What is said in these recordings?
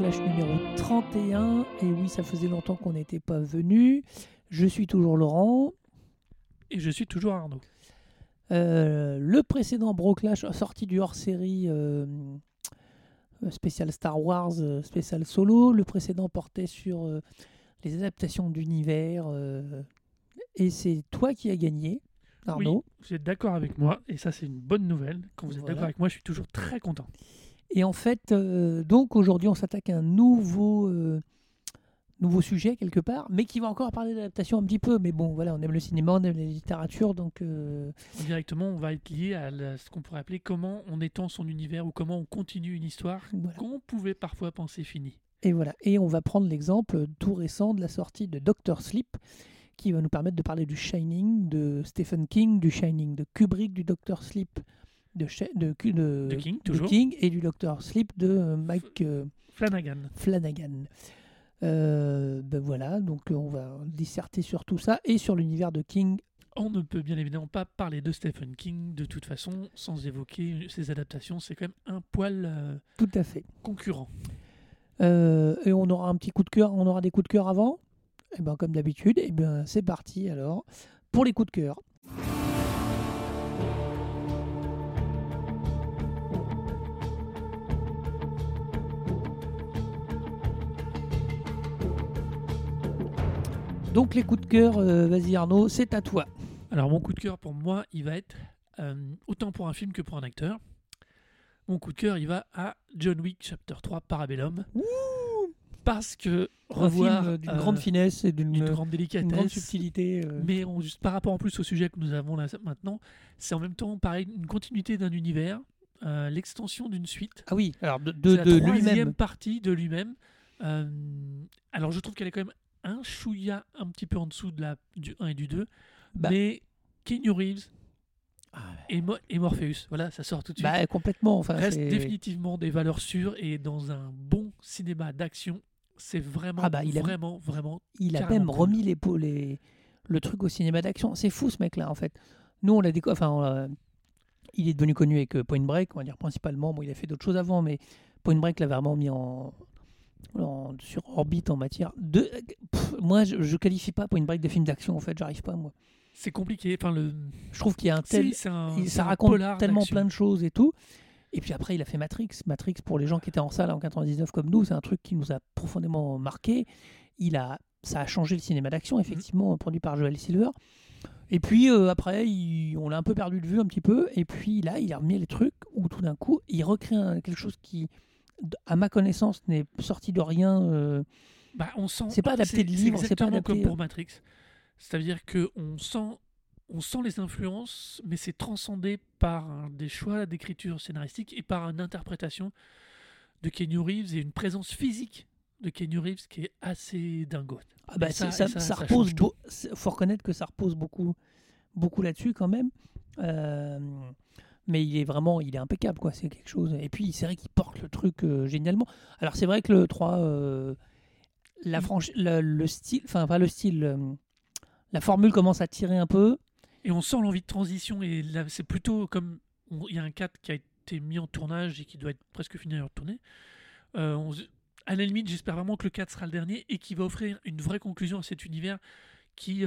Broclash numéro 31. Et oui, ça faisait longtemps qu'on n'était pas venu. Je suis toujours Laurent. Et je suis toujours Arnaud. Euh, le précédent Broclash sorti du hors-série euh, spécial Star Wars, euh, spécial solo. Le précédent portait sur euh, les adaptations d'univers. euh, et c'est toi qui as gagné, Arnaud. Vous êtes d'accord avec moi, et ça c'est une bonne nouvelle. Quand vous êtes Voilà. d'accord avec moi, je suis toujours très content. Et en fait, euh, donc aujourd'hui, on s'attaque à un nouveau, euh, nouveau sujet quelque part, mais qui va encore parler d'adaptation un petit peu. Mais bon, voilà, on aime le cinéma, on aime la littérature, donc euh, Directement, on va être lié à la- ce qu'on pourrait appeler comment on étend son univers ou comment on continue une histoire voilà. qu'on pouvait parfois penser finie. Et voilà. Et on va prendre l'exemple tout récent de la sortie de Doctor Sleep, qui va nous permettre de parler du Shining, de Stephen King, du Shining, de Kubrick, du Doctor Sleep, de, Sha- de, Ku- de, De King, toujours. King et du Doctor Sleep de euh, Mike euh, Flanagan. Flanagan. Euh, ben voilà, donc on va disserter sur tout ça et sur l'univers de King. On ne peut bien évidemment pas parler de Stephen King de toute façon sans évoquer ses adaptations. C'est quand même un poil euh, Tout à fait. concurrent. Euh, et on aura un petit coup de cœur, on aura des coups de cœur avant? Et ben comme d'habitude, et ben c'est parti alors pour les coups de cœur. Donc les coups de cœur, euh, vas-y Arnaud, c'est à toi. Alors mon coup de cœur pour moi, il va être euh, autant pour un film que pour un acteur. Mon coup de cœur, il va à John Wick Chapter 3 Parabellum. Parce que revoir d'une euh, grande finesse et d'une une grande délicatesse, grande subtilité. euh, mais on- juste par rapport en plus au sujet que nous avons là maintenant, c'est en même temps pareil une continuité d'un univers, euh, l'extension d'une suite. Ah oui, alors de, de, la de lui-même. partie de lui-même. Euh, alors je trouve qu'elle est quand même un chouïa un petit peu en dessous de la, du 1 et du 2, Bah. mais Keanu Reeves Ah et, Mo- et Morpheus, voilà, ça sort tout de suite. Bah, complètement. Enfin, Reste définitivement des valeurs sûres et dans un bon cinéma d'action, c'est vraiment, Ah bah, il a- vraiment, vraiment. il a même cool. remis les, les- le truc au cinéma d'action. C'est fou ce mec-là, en fait. Nous, on l'a découvert. Enfin, on il est devenu connu avec euh, Point Break, on va dire principalement. Bon, il a fait d'autres choses avant, mais Point Break l'a vraiment mis en, en- sur orbite en matière de. Pff, moi, je, je qualifie pas Point Break de film d'action. En fait, j'arrive pas moi. C'est compliqué. Enfin, le... Je trouve qu'il y a un tel, Si, c'est un- ça raconte tellement plein de choses et tout. Et puis après, il a fait Matrix. Matrix, pour les gens qui étaient en salle en 99 comme nous, c'est un truc qui nous a profondément marqué. Il a, ça a changé le cinéma d'action, Mhm. effectivement, produit par Joel Silver. Et puis euh, après, il- on l'a un peu perdu de vue un petit peu. Et puis là, il a remis les trucs où tout d'un coup, il recrée un- quelque chose qui, à ma connaissance, n'est sorti de rien. euh, Bah, on sent. C'est pas adapté de livre, c'est pas adapté, comme euh. pour Matrix. C'est-à-dire que on sent, on sent les influences, mais c'est transcendé par des choix d'écriture scénaristique et par une interprétation de Keanu Reeves et une présence physique de Keanu Reeves qui est assez dingote. Ah bah, ça- ça, ça- ça repose. faut reconnaître que ça repose beaucoup, beaucoup là-dessus quand même. Euh, mais il est vraiment, il est impeccable quoi. C'est quelque chose. Et puis c'est vrai qu'il porte le truc euh, génialement. Alors c'est vrai que le 3, euh, la franchi- le, le style, enfin pas le style, euh, la formule commence à tirer un peu. Et on sent l'envie de transition et là, c'est plutôt comme il y a un 4 qui a été mis en tournage et qui doit être presque fini de tourner. On à la limite, j'espère vraiment que le 4 sera le dernier et qui va offrir une vraie conclusion à cet univers qui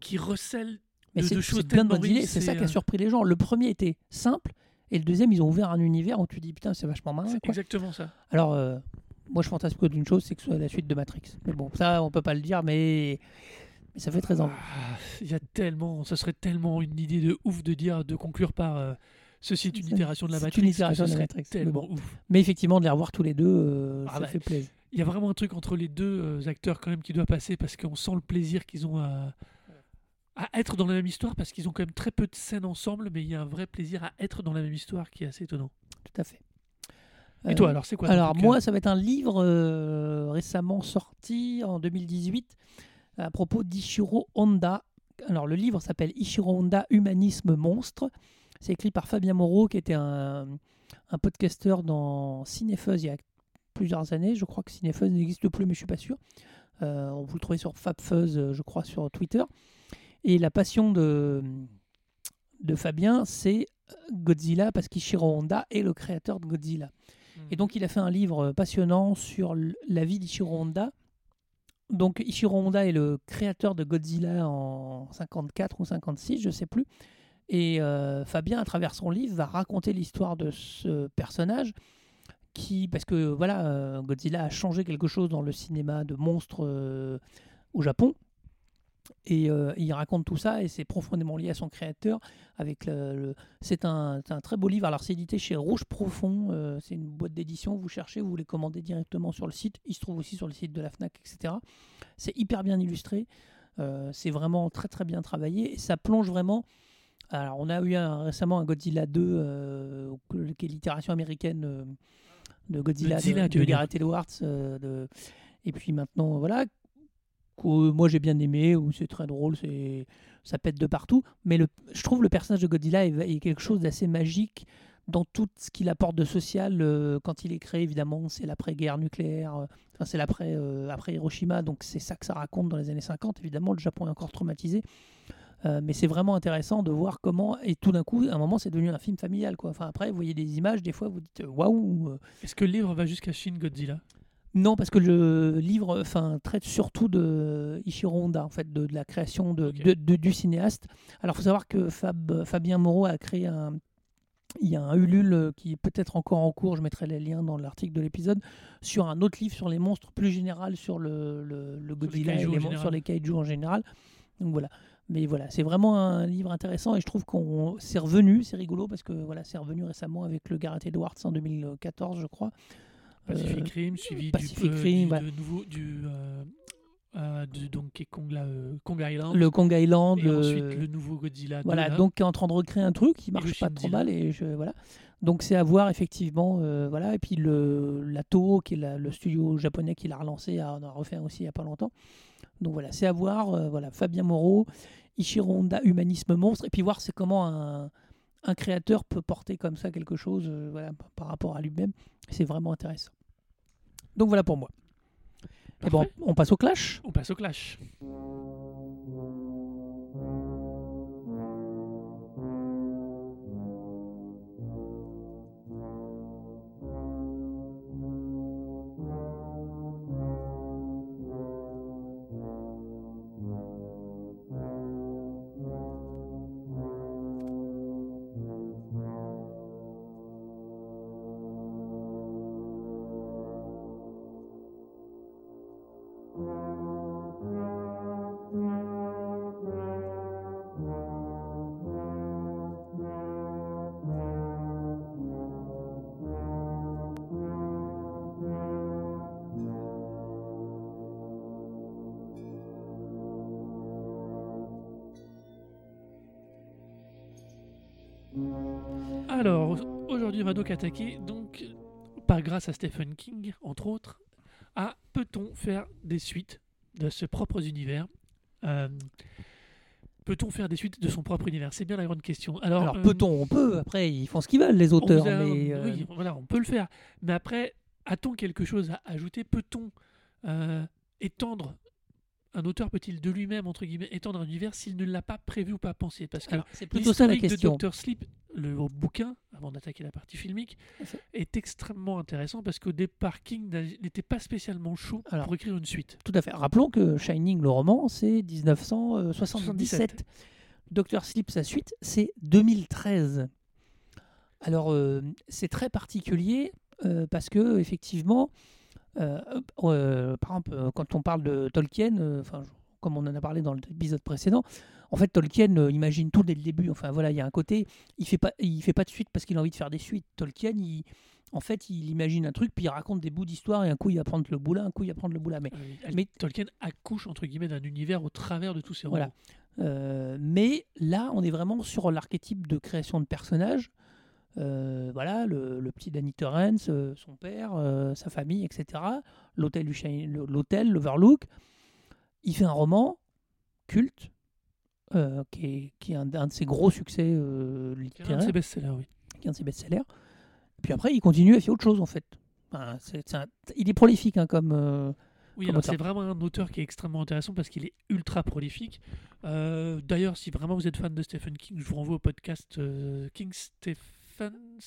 qui recèle Mais c'est plein de idées. riches, C'est ça qui a euh, surpris les gens. Le premier était simple et le deuxième ils ont ouvert un univers où tu dis putain c'est vachement malin. C'est exactement ça. Alors, euh, moi, je fantasme que d'une chose, c'est que ce soit la suite de Matrix. Mais bon, ça, on peut pas le dire, mais, mais ça fait très envie. Ah, Il y a tellement, ça serait tellement une idée de ouf de dire, de conclure par euh, ceci est une itération de la c'est Matrix. une itération ce de la Matrix, mais Tellement bon. ouf. Mais effectivement, de les revoir tous les deux, euh, Ah ça bah, fait plaisir. Il y a vraiment un truc entre les deux acteurs quand même qui doit passer parce qu'on sent le plaisir qu'ils ont à, à être dans la même histoire parce qu'ils ont quand même très peu de scènes ensemble, mais il y a un vrai plaisir à être dans la même histoire qui est assez étonnant. Tout à fait. Et Euh, toi alors c'est quoi Alors, moi, cœur ça va être un livre euh, récemment sorti en 2018 à propos d'Ichiro Honda. Alors, le livre s'appelle Ichiro Honda Humanisme Monstre. C'est écrit par Fabien Moreau, qui était un, un podcasteur dans Cinefuzz il y a plusieurs années. Je crois que Cinefuzz n'existe plus, mais je suis pas sûr. Euh, vous le trouvez sur FabFuzz, euh, je crois, sur Twitter. Et la passion de, de Fabien, c'est Godzilla parce qu'Ishiro Honda est le créateur de Godzilla. Et donc il a fait un livre passionnant sur la vie d'Ishiro Honda. Donc Ishiro Honda est le créateur de Godzilla en 54 ou 56, je sais plus. Et euh, Fabien, à travers son livre, va raconter l'histoire de ce personnage qui, parce que voilà, euh, Godzilla a changé quelque chose dans le cinéma de monstres euh, au Japon. Et euh, il raconte tout ça et c'est profondément lié à son créateur. Avec le, le- c'est un, un très beau livre. Alors c'est édité chez Rouge Profond. euh, c'est une boîte d'édition. Vous cherchez, vous les commandez directement sur le site. Il se trouve aussi sur le site de la Fnac, etc. C'est hyper bien illustré. Euh, c'est vraiment très très bien travaillé et ça plonge vraiment. Alors on a eu un- récemment un Godzilla 2 euh, qui est l'itération américaine de Godzilla, Godzilla, de, de. Gareth Edwards. de- Et puis maintenant voilà moi j'ai bien aimé, où c'est très drôle, c'est ça pète de partout. Mais je trouve le personnage de Godzilla est, est quelque chose d'assez magique dans tout ce qu'il apporte de social euh, quand il est créé. Évidemment, c'est l'après-guerre nucléaire, euh, c'est l'après euh, après Hiroshima, donc c'est ça que ça raconte dans les années 50. Évidemment, le Japon est encore traumatisé. Mais c'est vraiment intéressant de voir comment, et tout d'un coup, à un moment, c'est devenu un film familial. Quoi. Enfin, après, vous voyez des images, des fois, vous dites waouh, Est-ce que le livre va jusqu'à Shin Godzilla? Non, parce que le livre enfin, traite surtout de Ishiro Honda, en fait, de, de la création de, du cinéaste. Alors, il faut savoir que Fab, Fabien Moreau a créé un. Il y a un Ulule qui est peut-être encore en cours, je mettrai les liens dans l'article de l'épisode, sur un autre livre sur les monstres plus général, sur le, le, le Godzilla et kaiju en les mon- général. sur les kaiju en général. Donc voilà. Mais voilà, c'est vraiment un livre intéressant et je trouve qu'on c'est revenu, c'est rigolo parce que voilà, c'est revenu récemment avec le Gareth Edwards en 2014, je crois. Pacific Euh, Rim, suivi Pacific du, Rim, du, voilà. de nouveau, du, euh, euh, de Donkey Kong, là, euh, Kong Island. le Kong Island, et le- ensuite le nouveau Godzilla. 2, voilà, là. donc qui est en train de recréer un truc qui marche pas trop mal et je, voilà. Donc c'est à voir effectivement, euh, voilà. Et puis le la Toho qui est la- le studio japonais qui l'a relancé, a- on a refait aussi il y a pas longtemps. Donc voilà, c'est à voir. voilà, Fabien Moreau, Ishiro Honda, Humanisme monstre, et puis voir c'est comment un, un créateur peut porter comme ça quelque chose, voilà, par rapport à lui-même. C'est vraiment intéressant. Donc voilà pour moi. Et bon, on passe au clash. On passe au clash. Va donc attaquer, donc, pas grâce à Stephen King, entre autres, à peut-on faire des suites de ses propres univers Euh, Peut-on faire des suites de son propre univers? C'est bien la grande question. Alors, Alors euh, peut-on, on peut. Après, ils font ce qu'ils veulent les auteurs, a- mais euh, Oui, voilà, on peut le faire. Mais après, a-t-on quelque chose à ajouter? Peut-on étendre un auteur peut-il de lui-même, entre guillemets, étendre un univers s'il ne l'a pas prévu ou pas pensé? Parce que c'est plutôt ça la l'historique de question. Dr. Sleep, le bouquin, avant d'attaquer la partie filmique, est extrêmement intéressant parce qu'au départ, King n'était pas spécialement chaud Alors, pour écrire une suite. Tout à fait. Rappelons que Shining, le roman, c'est 1977. Doctor Sleep, sa suite, c'est 2013. Alors, euh, c'est très particulier euh, parce que, effectivement, par exemple, euh, quand on parle de Tolkien, euh, enfin, comme on en a parlé dans l'épisode précédent, en fait, Tolkien euh, imagine tout dès le début. Enfin, voilà, il y a un côté, il fait pas, il fait pas de suite parce qu'il a envie de faire des suites. Tolkien, il, en fait, il imagine un truc, puis il raconte des bouts d'histoire, et un coup, il va prendre le bout là, un coup, il va prendre le bout là. Mais Euh, mais- Tolkien accouche, entre guillemets, d'un univers au travers de tous ses Voilà. romans. Euh, mais là, on est vraiment sur l'archétype de création de personnages. Euh, voilà, le, le petit Danny Torrance, euh, son père, euh, sa famille, etc. L'hôtel, du Shine- le- l'hôtel, l'Overlook. Il fait un roman culte, qui est, qui est un, un de ses gros succès euh, C'est un de littéraires, ses best-sellers, oui. qui est un de ses best-sellers. Puis après, il continue à faire autre chose, en fait. Enfin, un- il est prolifique, hein, comme, Oui, c'est vraiment un auteur qui est extrêmement intéressant parce qu'il est ultra prolifique. Euh, D'ailleurs, si vraiment vous êtes fan de Stephen King, je vous renvoie au podcast euh, King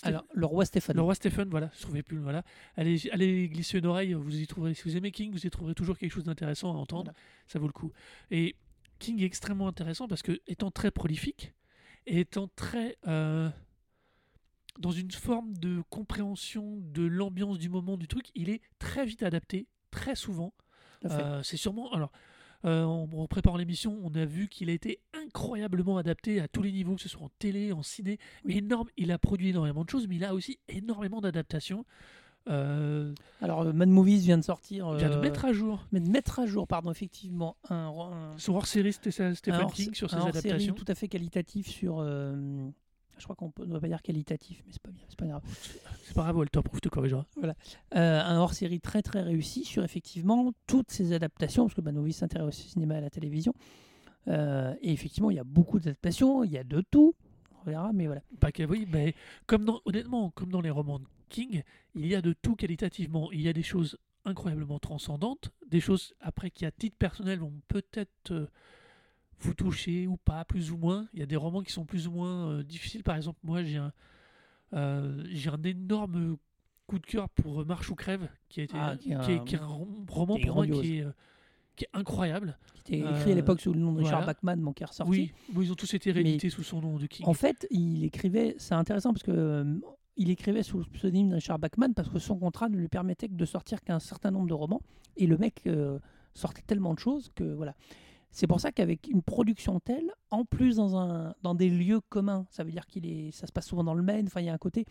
Alors, le roi Stéphane. le roi Stephen, voilà, je trouvais plus voilà. Allez, allez glisser une oreille, vous y trouverez. Si vous aimez King, vous y trouverez toujours quelque chose d'intéressant à entendre. Voilà. Ça vaut le coup. Et King est extrêmement intéressant parce que étant très prolifique et étant très euh, dans une forme de compréhension de l'ambiance du moment du truc, il est très vite adapté, très souvent. Euh, c'est sûrement. Alors, euh, en, en préparant l'émission, on a vu qu'il a été incroyablement adapté à tous les niveaux, que ce soit en télé, en ciné. Oui. Énorme. Il a produit énormément de choses, mais il a aussi énormément d'adaptations. Euh, Alors, euh, Mad Movies vient de sortir. il vient de euh, mettre à jour mais de mettre à jour, pardon, effectivement, un, un- son hors-série Stephen King sur ses adaptations. tout à fait qualitatif sur. Je crois qu'on ne doit pas dire qualitatif, mais c'est pas bien, c'est pas grave. C'est pas grave, Walter Proof te corrigera. Euh, un hors-série très très réussi sur effectivement toutes ces adaptations, parce que Mad Movies s'intéresse au cinéma et à la télévision. Euh, et effectivement, il y a beaucoup d'adaptations, il y a de tout. On verra, mais voilà. Pas que, oui, mais comme dans, honnêtement, comme dans les romans de King, il y a de tout qualitativement. Il y a des choses incroyablement transcendantes, des choses après qui à titre personnel vont peut-être euh, vous toucher ou pas, plus ou moins. Il y a des romans qui sont plus ou moins euh, difficiles. Par exemple, moi j'ai un, euh, j'ai un énorme coup de cœur pour Marche ou crève, qui a été, Ah, qui est qui est, un- qui est un rom- roman qui est pour moi qui est, euh, qui est incroyable. Qui était Euh, écrit à l'époque sous le nom de Richard voilà. Bachman, mon qui est ressorti. Oui, ils ont tous été Mais- réédités sous son nom de King. En fait, il écrivait, c'est intéressant parce que euh, il écrivait sous le pseudonyme de Richard Bachman parce que son contrat ne lui permettait que de sortir qu'un certain nombre de romans et le mec euh, sortait tellement de choses que voilà. C'est pour ça qu'avec une production telle, en plus dans un dans des lieux communs, ça veut dire qu'il est, ça se passe souvent dans le Maine. Enfin, il y a un côté,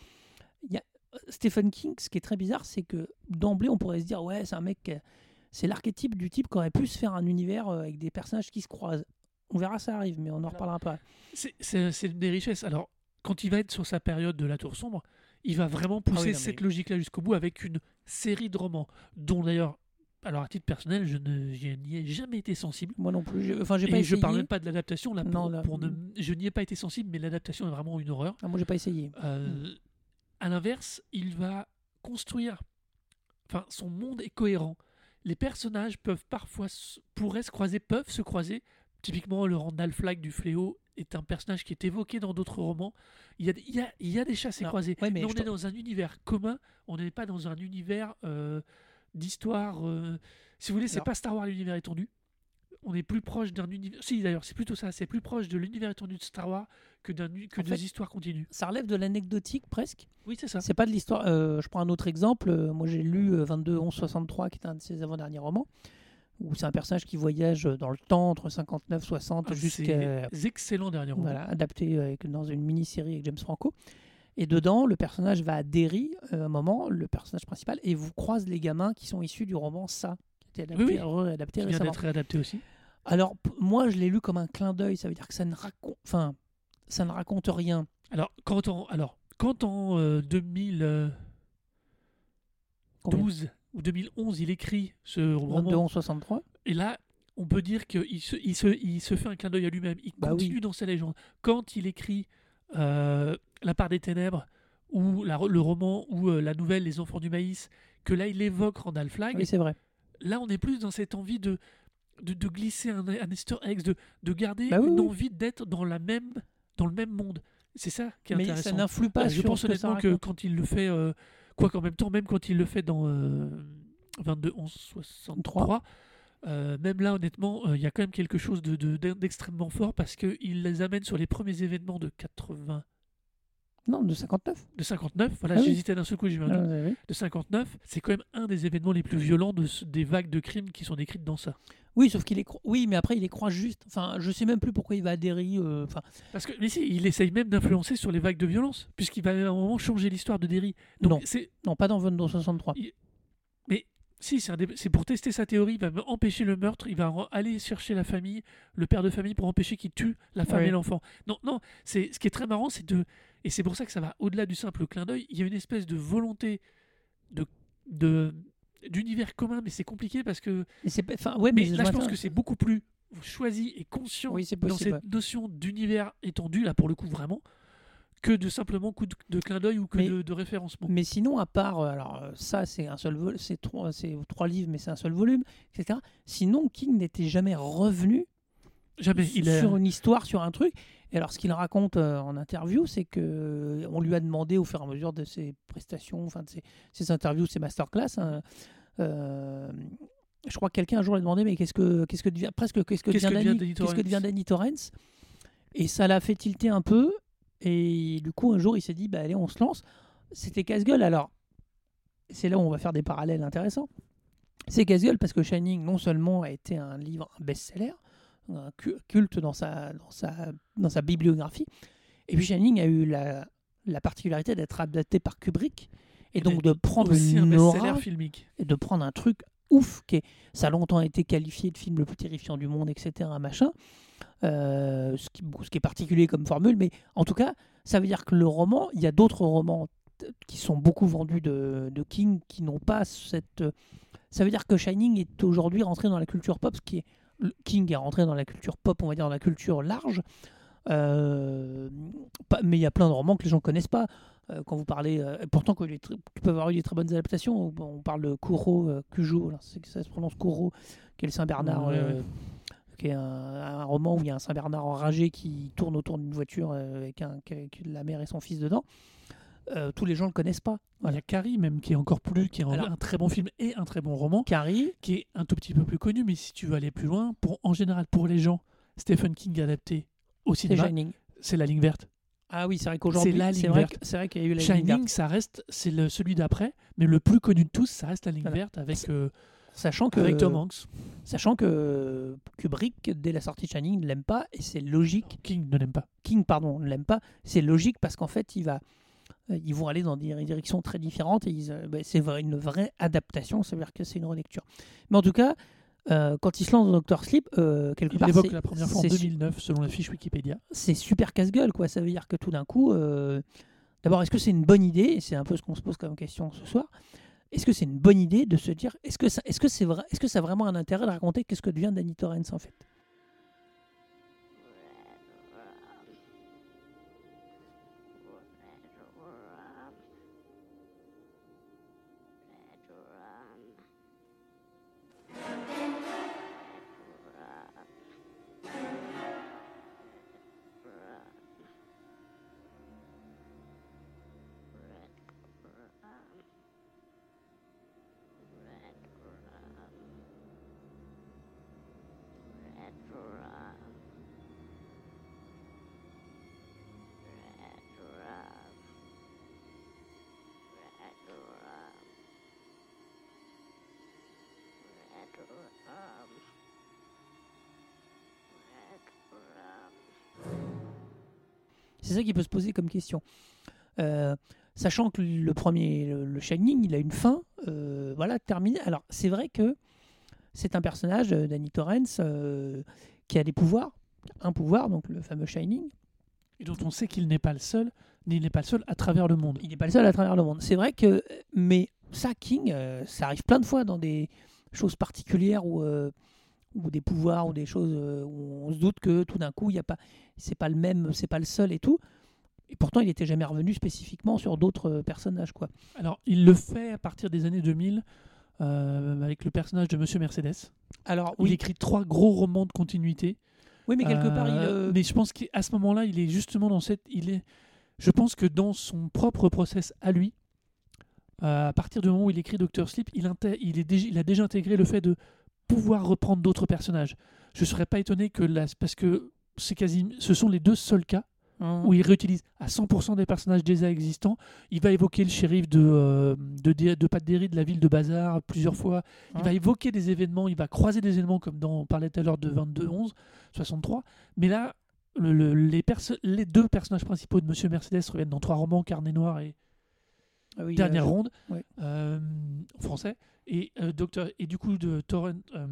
il y a euh, Stephen King. Ce qui est très bizarre, c'est que d'emblée, on pourrait se dire ouais, c'est un mec, c'est l'archétype du type qui aurait pu se faire un univers euh, avec des personnages qui se croisent. On verra, ça arrive, mais on en reparlera pas. C'est- des richesses. Alors, quand il va être sur sa période de la Tour Sombre, il va vraiment pousser Ah oui, non, cette logique-là jusqu'au bout avec une série de romans, dont d'ailleurs, alors à titre personnel, je je n'y ai jamais été sensible. Moi non plus. Enfin, j'ai Et pas je essayé. parle même pas de l'adaptation, là, pour, Non, là- pour ne- je n'y ai pas été sensible, mais l'adaptation est vraiment une horreur. Ah, moi, j'ai pas essayé. Euh, À l'inverse, il va construire. Enfin, son monde est cohérent. Les personnages peuvent parfois pourraient se croiser, peuvent se croiser. Typiquement, le Randall Flagg du Fléau est un personnage qui est évoqué dans d'autres romans. Il y a, des- il y a, il y a des chassés Alors, croisés. ouais, mais mais on je est dans un univers commun. On n'est pas dans un univers euh, d'histoire. euh, si vous voulez, c'est pas Star Wars l'univers étendu. On est plus proche d'un univers. Si d'ailleurs, c'est plutôt ça. C'est plus proche de l'univers étendu de Star Wars que d'un que En des fait- histoires continues. Ça relève de l'anecdotique presque. Oui, c'est ça. C'est pas de l'histoire. euh, je prends un autre exemple. Euh, Moi, j'ai lu euh, 22 11 63, qui est un de ses avant-derniers romans, où c'est un personnage qui voyage dans le temps entre 59 60 Ah, jusqu'à excellent dernier roman. voilà, adapté avec, dans une mini-série avec James Franco. Et dedans, le personnage va à Derry, euh, un moment, le personnage principal, et vous croise les gamins qui sont issus du roman Ça, qui a été adapté, Oui, oui. réadapté Qui vient d'être réadapté aussi. Alors, moi, je l'ai lu comme un clin d'œil. Ça veut dire que ça ne raconte, enfin, ça ne raconte rien. Alors, quand en, alors, quand en euh, 2012 Combien ou 2011, il écrit ce 22 roman, 11 63. et là, on peut dire qu'il se, il se, il se fait un clin d'œil à lui-même. Il Bah continue oui. dans sa légende. Quand il écrit euh, La part des ténèbres, ou la- le roman, ou euh, la nouvelle Les enfants du maïs, que là, il évoque Randall Flagg, Oui, c'est vrai. là, on est plus dans cette envie de, de, de glisser un, un easter egg, de, de garder Bah oui, une oui. envie d'être dans, la même, dans le même monde. C'est ça qui est Mais intéressant. ça n'influe pas Euh, je pense que honnêtement que quand il le fait, euh, quoi qu'en même temps, même quand il le fait dans euh, 22 11 63, euh, même là honnêtement, euh, il y a quand même quelque chose de- de- d'e- d'extrêmement fort parce qu'il les amène sur les premiers événements de 80, Non, de 59. de 59. Voilà, Ah oui. j'hésitais d'un seul coup, j'ai Ah, De 59, c'est quand même un des événements les plus violents de, des vagues de crimes qui sont décrites dans ça. Oui, sauf qu'il est. Oui, mais après, il les croit juste. Enfin, je sais même plus pourquoi il va à Derry. euh, Enfin, Parce que, mais si, il essaye même d'influencer sur les vagues de violence, puisqu'il va à un moment changer l'histoire de Derry. Donc Non. c'est non, pas dans 22 63. Si, c'est un dé- c'est pour tester sa théorie, il va empêcher le meurtre, il va aller chercher la famille, le père de famille, pour empêcher qu'il tue la femme Ouais. et l'enfant. Non, non, c'est ce qui est très marrant, c'est de. Et c'est pour ça que ça va au-delà du simple clin d'œil. Il y a une espèce de volonté de. de d'univers commun, mais c'est compliqué parce que. Mais c'est pas- ouais, Mais mais, là, je pense que c'est beaucoup plus choisi et conscient Oui, dans cette notion d'univers étendu, là, pour le coup, vraiment, que de simplement coup de, de clin d'œil ou que Mais- de, de référencement. Mais sinon, à part, euh, alors euh, ça, c'est un seul vol, c'est trois, c'est trois livres, mais c'est un seul volume, etc. Sinon, King n'était jamais revenu Jamais. Il est, sur une histoire, sur un truc. Et alors, ce qu'il raconte euh, en interview, c'est que euh, on lui a demandé au fur et à mesure de ses prestations, enfin de ses, ses interviews, ses masterclass. hein, euh, je crois que quelqu'un un jour lui a demandé, mais qu'est-ce que, qu'est-ce que devient, presque qu'est-ce que devient que devient Danny, qu'est-ce que devient Danny Torrance? Et ça l'a fait tilter un peu. Et du coup, un jour, il s'est dit, bah allez, on se lance. C'était casse-gueule. Alors, c'est là où on va faire des parallèles intéressants. C'est casse-gueule parce que Shining, non seulement a été un livre, un best-seller, culte dans sa, dans sa, dans sa bibliographie, et puis Shining a eu la, la particularité d'être adapté par Kubrick, et donc de prendre un une aura filmique. et de prendre un truc ouf qui est, ça a longtemps été qualifié de film le plus terrifiant du monde etc machin Euh, ce, qui, ce qui est particulier comme formule mais en tout cas ça veut dire que le roman il y a d'autres romans qui sont beaucoup vendus de, de King qui n'ont pas cette ça veut dire que Shining est aujourd'hui rentré dans la culture pop ce qui est King est rentré dans la culture pop on va dire dans la culture large Euh, pas- mais il y a plein de romans que les gens connaissent pas euh, quand vous parlez, euh, pourtant que les tr- qui peuvent avoir eu des très bonnes adaptations. On, parle de Kuro, que ça se prononce Kuro, qui est le Saint Bernard, Ouais, qui est un, un roman où il y a un Saint Bernard enragé qui tourne autour d'une voiture avec, un, avec la mère et son fils dedans. Euh, tous les gens le connaissent pas. Il y a Carrie même qui est encore plus, qui est un- Alors- un très bon film et un très bon roman, Carrie, qui est un tout petit peu plus connu, mais si tu veux aller plus loin, pour en général pour les gens, Stephen King adapté au cinéma, Shining. c'est La Ligne Verte. Ah oui, c'est vrai qu'aujourd'hui, C'est la ligne vrai, verte. c'est vrai qu'il y a eu la ligne Shining, verte. ça reste, c'est le, celui d'après, mais le plus connu de tous, ça reste La Ligne Voilà. Verte avec, euh, Sachant que, avec Tom Hanks. sachant que Kubrick, dès la sortie de Shining, ne l'aime pas et c'est logique King ne l'aime pas. King, pardon, ne l'aime pas, c'est logique parce qu'en fait, il va, ils vont aller dans des directions très différentes et euh, ben, c'est une vraie adaptation, ça veut dire que c'est une relecture. Mais en tout cas, euh, quand il se lance dans Doctor Sleep, euh, quelque Il part, l'évoque la première fois en c'est su- 2009, selon la fiche Wikipédia. c'est super casse-gueule, quoi. Ça veut dire que tout d'un coup, euh, d'abord, est-ce que c'est une bonne idée Et c'est un peu ce qu'on se pose comme question ce soir. Est-ce que c'est une bonne idée de se dire, est-ce que ça, est-ce que c'est vrai, est-ce que ça a vraiment un intérêt de raconter qu'est-ce que devient Danny Torrance en fait? Ça qui peut se poser comme question. Euh, sachant que le premier, le, le Shining, il a une fin, euh, voilà, terminée. Alors, c'est vrai que c'est un personnage, euh, Danny Torrance, euh, qui a des pouvoirs, un pouvoir, donc le fameux Shining. Et dont on sait qu'il n'est pas le seul, ni il n'est pas le seul à travers le monde. Il n'est pas le seul à travers le monde. C'est vrai que, mais ça, King, ça arrive plein de fois dans des choses particulières où, ou des pouvoirs ou des choses euh, où on se doute que tout d'un coup, il y a pas, c'est pas le même, c'est pas le seul et tout. Et pourtant, il n'était jamais revenu spécifiquement sur d'autres euh, personnages, quoi. Alors, il le fait à partir des années 2000 euh, avec le personnage de Monsieur Mercedes. Alors, où Il écrit trois gros romans de continuité. oui mais quelque part, il, Euh, Mais je pense qu'à ce moment-là, il est justement dans cette. Il est, je pense que dans son propre process à lui, à partir du moment où il écrit Doctor Sleep, il, il, est il a déjà intégré le fait de pouvoir reprendre d'autres personnages. Je serais pas étonné que là, parce que c'est quasi, ce sont les deux seuls cas hum, où il réutilise à 100% des personnages déjà existants. Il va évoquer le shérif de, euh, de, de Pat Derry de la ville de Bazar plusieurs fois. Il va évoquer des événements, il va croiser des événements comme dans, on parlait tout à l'heure de 22-11, 63. Mais là, le- le- les, les deux personnages principaux de Monsieur Mercedes reviennent dans trois romans, Carnet Noir et oui, Dernière euh, Ronde, ouais. euh, en français. Et, euh, Docteur, et du coup, de Torrent, euh,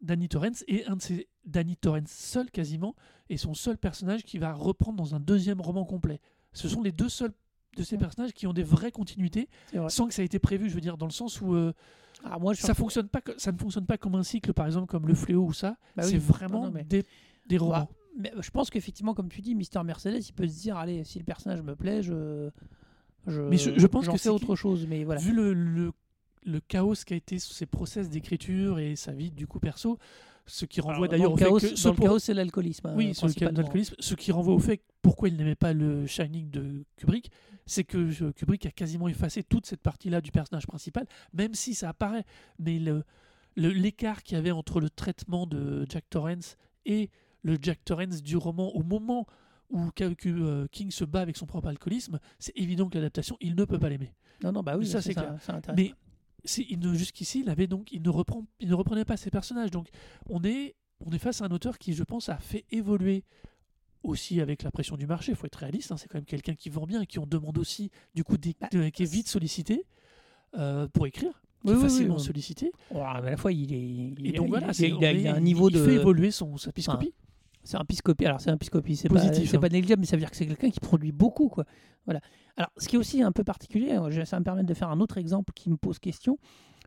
Danny Torrance est un de ces Danny Torrance seul quasiment et son seul personnage qui va reprendre dans un deuxième roman complet. Ce sont les deux seuls de ces personnages qui ont des vraies continuités vrai. sans que ça ait été prévu, je veux dire, dans le sens où moi, je ça, fonctionne pas, ça ne fonctionne pas comme un cycle, par exemple, comme Le Fléau ou ça. Bah c'est oui. vraiment Non, non, mais- des, des romans. Bah, Mais je pense qu'effectivement, comme tu dis, Mister Mercedes, il peut se dire allez, si le personnage me plaît, je. Je, Mais je- je pense que c'est autre chose. Mais voilà. Vu le, le, le chaos qu'a été ses process d'écriture et sa vie du coup perso, ce qui renvoie d'ailleurs dans au le chaos, fait que dans ce le pour- chaos, c'est l'alcoolisme. oui, euh, sur le cas de principalement. l'alcoolisme, ce qui renvoie au fait pourquoi il n'aimait pas le Shining de Kubrick, c'est que euh, Kubrick a quasiment effacé toute cette partie-là du personnage principal, même si ça apparaît. Mais le le- l'écart qu'il y avait entre le traitement de Jack Torrance et le Jack Torrance du roman au moment où euh, King se bat avec son propre alcoolisme, c'est évident que l'adaptation, il ne peut pas l'aimer. Non, non, bah oui, Ça, c'est clair. ça. Mais c'est- il ne- jusqu'ici, il avait donc, il ne reprend, il ne reprenait pas ses personnages. Donc, on est, on est face à un auteur qui, je pense, a fait évoluer aussi avec la pression du marché. Il faut être réaliste. hein, c'est quand même quelqu'un qui vend bien et qui on demande aussi, du coup, des- Bah, de- qui est vite sollicité euh, pour écrire, qui Oui, est oui, oui, facilement oui. sollicité. Oh, mais à la fois, il est. Il, Et donc il- voilà, il- a, il est- a un niveau il de. fait évoluer son sa piscopie. C'est un piscopie. Alors, c'est un piscopie. C'est pas, Positif, c'est hein. pas négligeable, mais ça veut dire que c'est quelqu'un qui produit beaucoup. Quoi. Voilà. Alors, ce qui est aussi un peu particulier, euh, ça va me permet de faire un autre exemple qui me pose question.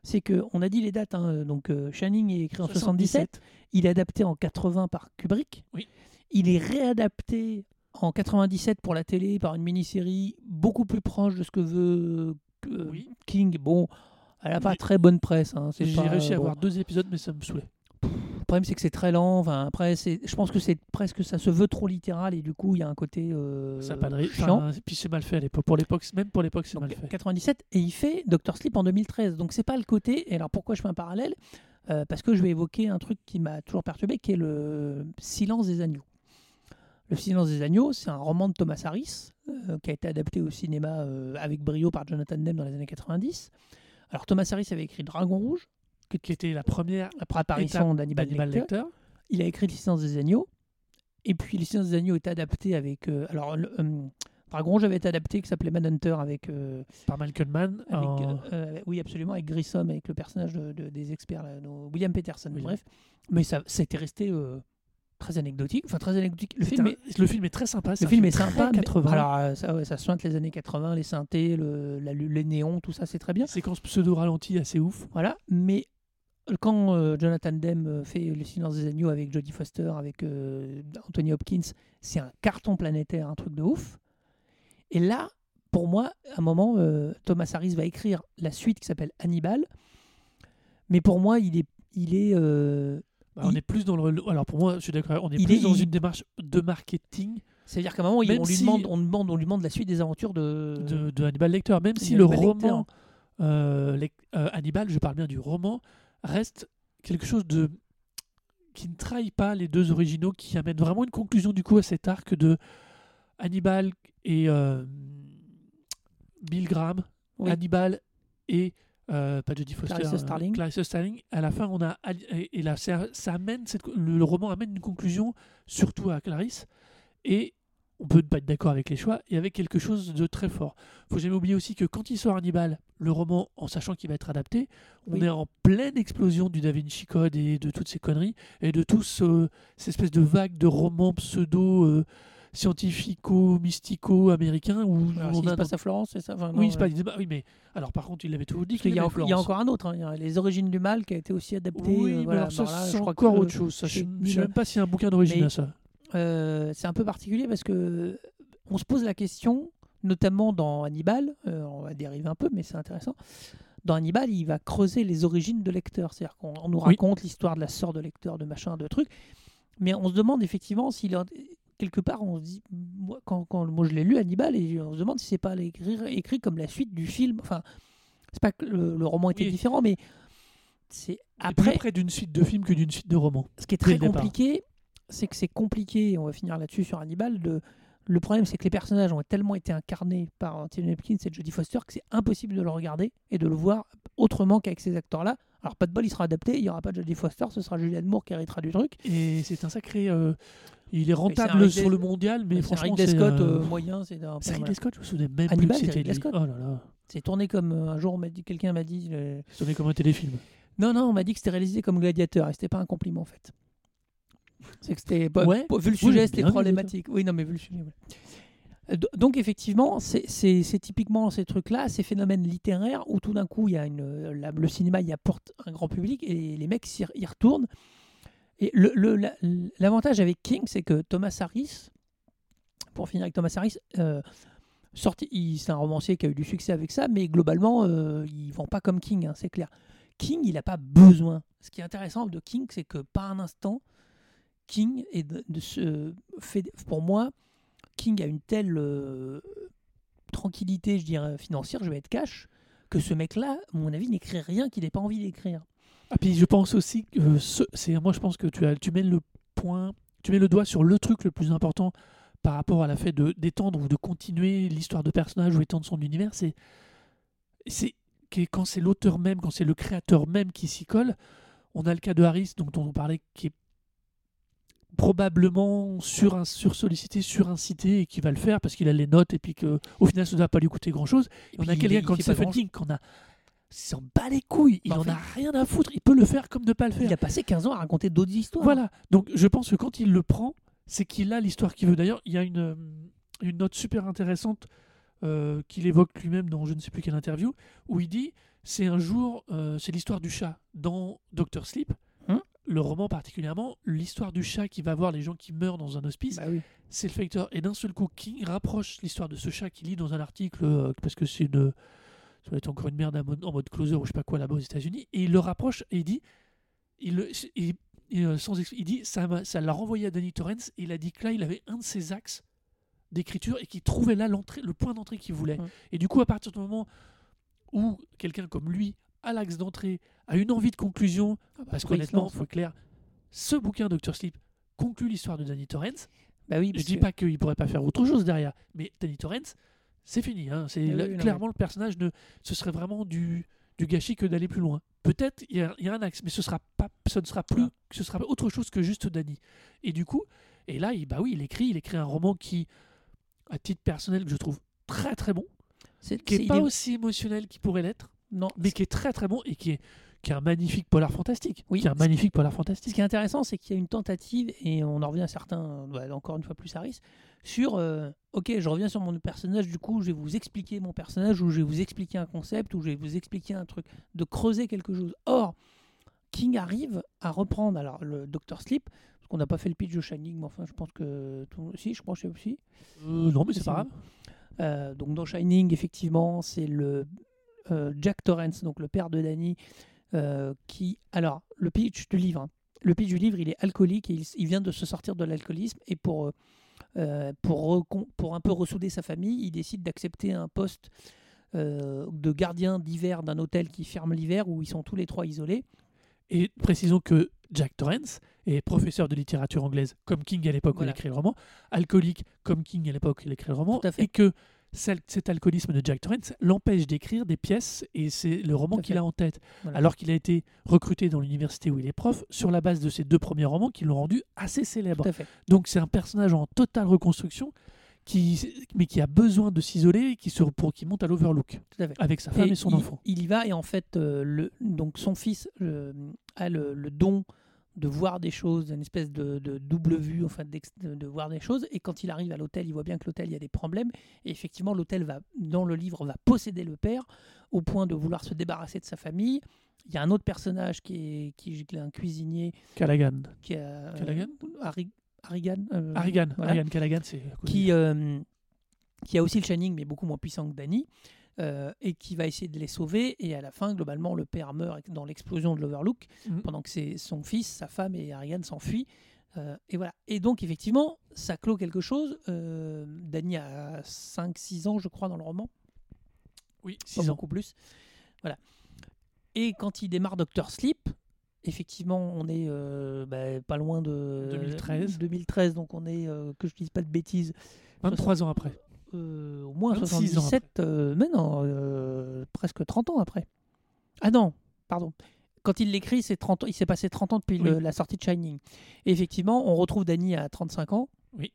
C'est qu'on a dit les dates. hein, donc, euh, Shining est écrit en 77. Il est adapté en 80 par Kubrick. Oui. Il est réadapté en 97 pour la télé par une mini-série beaucoup plus proche de ce que veut euh, Oui. King. Bon, elle n'a pas très bonne presse. hein, c'est J'ai pas, réussi à bon. voir deux épisodes, mais ça me saoulait. Le problème, c'est que c'est très lent. Enfin, après, je pense que c'est presque ça se veut trop littéral et du coup, il y a un côté euh, ça pas de chiant. enfin, puis c'est mal fait à l'époque. Pour l'époque, même pour l'époque, c'est mal fait. 97 et il fait Doctor Sleep en 2013. Donc c'est pas le côté. Et alors pourquoi je fais un parallèle Euh, Parce que je vais évoquer un truc qui m'a toujours perturbé, qui est le Silence des agneaux. Le Silence des agneaux, c'est un roman de Thomas Harris euh, qui a été adapté au cinéma euh, avec brio par Jonathan Demme dans les années 90. Alors Thomas Harris avait écrit Dragon Rouge, Qui était la première après apparition d'Hannibal Lecter. Lecter. Il a écrit Le silence des agneaux. Et puis Le silence des agneaux est adapté avec. euh, alors, le, euh, Dragon avait été adapté qui s'appelait Manhunter avec. euh, par Malcolm Mann. avec, en- euh, oui, absolument, avec Grissom, avec le personnage de- de- des experts, là, William Peterson. Bref. Mais ça, été resté très anecdotique. Enfin, très anecdotique. Le film, un- est, le film est très sympa. le film est sympa. mais- 80. alors, ça, ouais, ça sointe les années 80, les synthés, le, la- les néons, tout ça, c'est très bien. séquence pseudo ralenti assez ouf. Voilà, mais quand euh, Jonathan Demme euh, fait Le silence des agneaux avec Jodie Foster, avec euh, Anthony Hopkins, c'est un carton planétaire, un truc de ouf. Et là, pour moi, à un moment, euh, Thomas Harris va écrire la suite qui s'appelle Hannibal. Mais pour moi, il est, il est, Bah, on est plus dans le. Alors pour moi, je suis d'accord. On est Il plus est- dans il- une démarche de marketing c'est-à-dire qu'à un moment, on, lui demande, on, demande, on lui demande la suite des aventures de. de, de Hannibal Lecter. Même si le Lecter. roman euh, euh, Hannibal, je parle bien du roman, reste quelque chose de qui ne trahit pas les deux originaux, qui amène vraiment une conclusion du coup à cet arc de Hannibal et euh, Bill Graham, Oui. Hannibal et euh, pas Jodie Foster, Clarissa euh, Starling. Clarissa Starling. À la fin, on a et, et là, ça, ça amène cette- le, le roman amène une conclusion, surtout à Clarisse, et on peut ne pas être d'accord avec les choix et avec quelque chose de très fort. Faut jamais oublier aussi que quand il sort Hannibal, le roman, en sachant qu'il va être adapté, on Oui. est en pleine explosion du Da Vinci Code et de toutes ces conneries et de tout ce, cette espèce de vague de romans pseudo euh, scientifico mystico américains où Alors, on s'il a se passe à Florence, c'est ça? Enfin, non, oui, euh, il dit, bah oui, mais alors par contre, il avait toujours dit qu'il y, a il y a encore un autre, hein. il Les origines du mal qui a été aussi adapté. Oui, euh, mais alors ça, c'est encore que- autre chose. Ça, je je sais même pas s'il y a un bouquin d'origine à ça. Euh, c'est un peu particulier parce que on se pose la question, notamment dans Hannibal, euh, on va dériver un peu, mais c'est intéressant. Dans Hannibal, il va creuser les origines de Lecter, c'est-à-dire qu'on on nous Oui. raconte l'histoire de la sœur de Lecter, de machin, de trucs, mais on se demande effectivement s'il a- quelque part, on se dit, moi, quand, quand moi je l'ai lu Hannibal, et on se demande si c'est pas écrit, écrit comme la suite du film. Enfin, c'est pas que le, le roman était Oui. différent, mais c'est Après, plus près d'une suite de films que d'une suite de romans. ce qui est très compliqué, c'est que c'est compliqué, et on va finir là-dessus sur Hannibal. De... Le problème, c'est que les personnages ont tellement été incarnés par Anthony Hopkins et Jodie Foster que c'est impossible de le regarder et de le voir autrement qu'avec ces acteurs-là. Alors, pas de bol, il sera adapté, il n'y aura pas de Jodie Foster, ce sera Julianne Moore qui héritera du truc. Et c'est un sacré. euh, il est rentable Ridley- sur le mondial, mais franchement, Ridley c'est. Scott euh, euh, moyen, c'est un- C'est voilà. Ridley Scott, je me souvenais même Hannibal, plus c'était Ridley. Scott. Oh là là, C'est tourné comme un jour, quelqu'un m'a dit. euh, c'est tourné comme un téléfilm. Non, non, on m'a dit que c'était réalisé comme Gladiateur et c'était pas un compliment en fait. C'est que c'était. pas- Ouais. pas- vu le sujet, c'était problématique. Oui, non, mais vu le sujet. voilà. Euh, do- Donc, effectivement, c'est typiquement ces trucs-là, ces phénomènes littéraires où tout d'un coup, il y a une, la- le cinéma y apporte un grand public et les mecs y retournent. Et le- le- la- l'avantage avec King, c'est que Thomas Harris, pour finir avec Thomas Harris, euh, c'est un romancier qui a eu du succès avec ça, mais globalement, euh, il vend pas comme King, hein, c'est clair. King, il n'a pas besoin. Ce qui est intéressant de King, c'est que pas un instant, King est de, se fait, pour moi, King a une telle euh, tranquillité, je dirais, financière, je vais être cash, que ce mec-là, à mon avis, n'écrit rien qu'il n'ait pas envie d'écrire. Ah, puis je pense aussi que ce- c'est moi je pense que tu as tu mets le point tu mets le doigt sur le truc le plus important par rapport à la fait de d'étendre ou de continuer l'histoire de personnage ou étendre son univers c'est c'est quand c'est l'auteur même quand c'est le créateur même qui s'y colle on a le cas de Harris dont on parlait qui est probablement sur sur sollicité sur-incité et qui va le faire parce qu'il a les notes et puis que au final ça ne va pas lui coûter grand chose Et on a quelqu'un comme Stephen. King qu'on a il s'en bat les couilles il Bah, en en fait- a rien à foutre il peut le faire comme ne pas le faire Il a passé 15 ans à raconter d'autres histoires. voilà. Donc je pense que quand il le prend, c'est qu'il a l'histoire qu'il veut. D'ailleurs, il y a une, euh, une note super intéressante euh, qu'il évoque lui-même dans je ne sais plus quelle interview, où il dit c'est un jour, euh, c'est l'histoire du chat dans Doctor Sleep. Le roman particulièrement, l'histoire du chat qui va voir les gens qui meurent dans un hospice, Bah oui. c'est le facteur. Et d'un seul coup, King rapproche l'histoire de ce chat qu'il lit dans un article, euh, parce que c'est une. Ça doit être encore une merde en mode, closer ou je sais pas quoi là-bas aux États-Unis. Et il le rapproche et il dit. Il, il, il, euh, sans il dit ça l'a renvoyé à Danny Torrance et il a dit que là il avait un de ses axes d'écriture et qu'il trouvait là l'entrée le point d'entrée qu'il voulait et du coup à partir du moment où quelqu'un comme lui a l'axe d'entrée a une envie de conclusion parce pourquoi il se qu'honnêtement lance faut être clair ce bouquin Doctor Sleep conclut l'histoire de Danny Torrance Bah oui, je parce dis que- pas qu'il pourrait pas faire autre chose derrière, mais Danny Torrance, c'est fini. hein. C'est Ah oui, non, clairement le personnage ne, ce serait vraiment du, du gâchis que d'aller plus loin. Peut-être il y, a- il y a un axe, mais ce sera pas, ce ne sera plus, ce sera autre chose que juste Danny. Et du coup, et là, il, bah oui, il écrit, il écrit un roman qui, à titre personnel, que je trouve très très bon, c'est qui est il pas est- aussi émotionnel qu'il pourrait l'être, non, mais qui est très très bon et qui est, qui est un magnifique polar fantastique. Oui. qui est un magnifique polar Ce fantastique. qui est intéressant, c'est qu'il y a une tentative, et on en revient à certains, bah, encore une fois plus Harris, sur euh, ok, je reviens sur mon personnage, du coup, je vais vous expliquer mon personnage, ou je vais vous expliquer un concept, ou je vais vous expliquer un truc, de creuser quelque chose. Or, King arrive à reprendre alors le Doctor Sleep, parce qu'on n'a pas fait le pitch de Shining, mais enfin, je pense que. Tout... Si, je crois que aussi. Euh, non, mais c'est pas grave. Euh, donc dans Shining, effectivement, c'est le euh, Jack Torrance, donc le père de Danny, euh, qui. Alors, le pitch du livre. hein. Le pitch du livre, il est alcoolique et il, il vient de se sortir de l'alcoolisme et pour euh, pour pour un peu ressouder sa famille, il décide d'accepter un poste de gardien d'hiver d'un hôtel qui ferme l'hiver où ils sont tous les trois isolés. Et précisons que Jack Torrance est professeur de littérature anglaise comme King à l'époque où il écrit le roman, alcoolique comme King à l'époque où il écrit le roman, et que cet alcoolisme de Jack Torrance l'empêche d'écrire des pièces et c'est le roman qu'il a en tête. Voilà. Alors qu'il a été recruté dans l'université où il est prof sur la base de ses deux premiers romans qui l'ont rendu assez célèbre. Donc c'est un personnage en totale reconstruction qui, mais qui a besoin de s'isoler qui, se, pour, qui monte à l'Overlook avec sa femme et, son il, enfant. Il y va et en fait, euh, le, donc son fils euh, a le, le don de voir des choses, une espèce de, de double vue, enfin de, de voir des choses. Et quand il arrive à l'hôtel, il voit bien que l'hôtel, il y a des problèmes. Et effectivement, l'hôtel va, dans le livre, va posséder le père au point de vouloir se débarrasser de sa famille. Il y a un autre personnage qui est, qui est un cuisinier Callaghan. qui euh, Callaghan Harry- Harrigan, euh, Harrigan. voilà. Harrigan Callaghan, c'est qui, euh, qui a aussi le Shining, mais beaucoup moins puissant que Danny, euh, et qui va essayer de les sauver. Et à la fin, globalement, le père meurt dans l'explosion de l'Overlook, Mhm. pendant que c'est son fils, sa femme et Ariane s'enfuient. Euh, et voilà. Et donc, effectivement, ça clôt quelque chose. Euh, Danny a 5-6 ans, je crois, dans le roman. Oui, Pas 6 ans. beaucoup plus. Voilà. Et quand il démarre Doctor Sleep, effectivement, on est euh, bah, pas loin de 2013. 2013, donc on est, euh, que je dise pas de bêtises, 23 ans après. Euh, au moins 26 ans 77, euh, mais non, euh, presque 30 ans après. Ah non, pardon. Quand il l'écrit, c'est 30 ans, il s'est passé 30 ans depuis le- la sortie de Shining. Et effectivement, on retrouve Danny à 35 ans, Oui.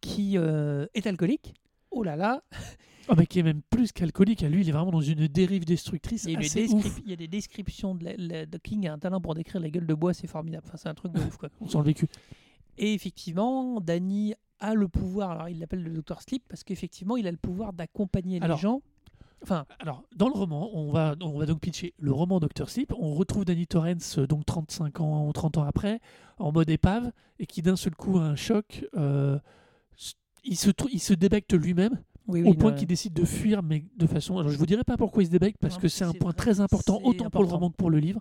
qui est alcoolique. Oh là là, Ah, mais qui est même plus qu'alcoolique. Lui, il est vraiment dans une dérive destructrice il y, a des assez descrip- ouf. il y a des descriptions de, la- la- de King a un talent pour décrire les gueules de bois, c'est formidable. Enfin, c'est un truc de ouf quoi. On sent le vécu. Et effectivement, Danny a le pouvoir, alors il l'appelle le Docteur Sleep, parce qu'effectivement, il a le pouvoir d'accompagner les Alors, gens. Enfin, Alors, dans le roman, on va, on va donc pitcher le roman Dr. Sleep. On retrouve Danny Torrance, euh, donc 35 ans ou 30 ans après, en mode épave, et qui d'un seul coup a un choc. euh, il, se, il se débecte lui-même, oui, au point qu'il décide de fuir, mais de façon. Alors, je vous dirai pas pourquoi il se débecte, parce Non, que c'est un point très important, autant pour le roman que pour le livre.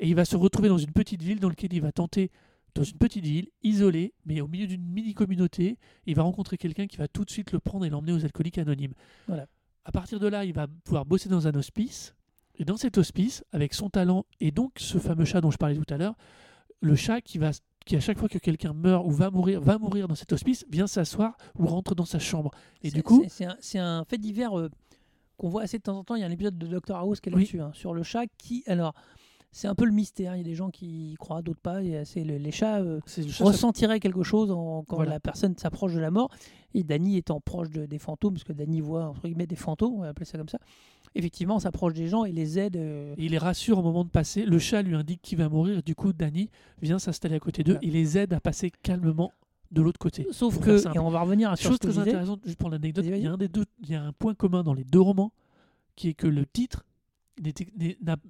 Et il va se retrouver dans une petite ville dans laquelle il va tenter, dans une petite ville, isolée, mais au milieu d'une mini-communauté, il va rencontrer quelqu'un qui va tout de suite le prendre et l'emmener aux alcooliques anonymes. Voilà. À partir de là, il va pouvoir bosser dans un hospice. Et dans cet hospice, avec son talent et donc ce fameux chat dont je parlais tout à l'heure, le chat qui va qui à chaque fois que quelqu'un meurt ou va mourir, va mourir dans cet hospice, vient s'asseoir ou rentre dans sa chambre. Et c'est- du coup, c'est- un, fait divers euh, qu'on voit assez de temps en temps. Il y a un épisode de Doctor House qui est Oui. là-dessus, hein, sur le chat qui. Alors, c'est un peu le mystère. Il y a des gens qui y croient, d'autres pas. Et, c'est le- les chats euh, c'est le chat, ressentiraient quelque chose en- quand Voilà. la personne s'approche de la mort. Et Danny étant proche de- des fantômes, parce que Danny voit entre guillemets des fantômes, on va appeler ça comme ça. Effectivement, on s'approche des gens et les aide. euh, Et il les rassure au moment de passer. Le chat lui indique qu'il va mourir. Du coup, Danny vient s'installer à côté d'eux. Voilà. Il les aide à passer calmement de l'autre côté. Sauf que, et on va revenir sur Chose ce que très disais. intéressante, juste pour l'anecdote, Vas-y, il y a vas-y. un des deux, il y a un point commun dans les deux romans, qui est que le titre,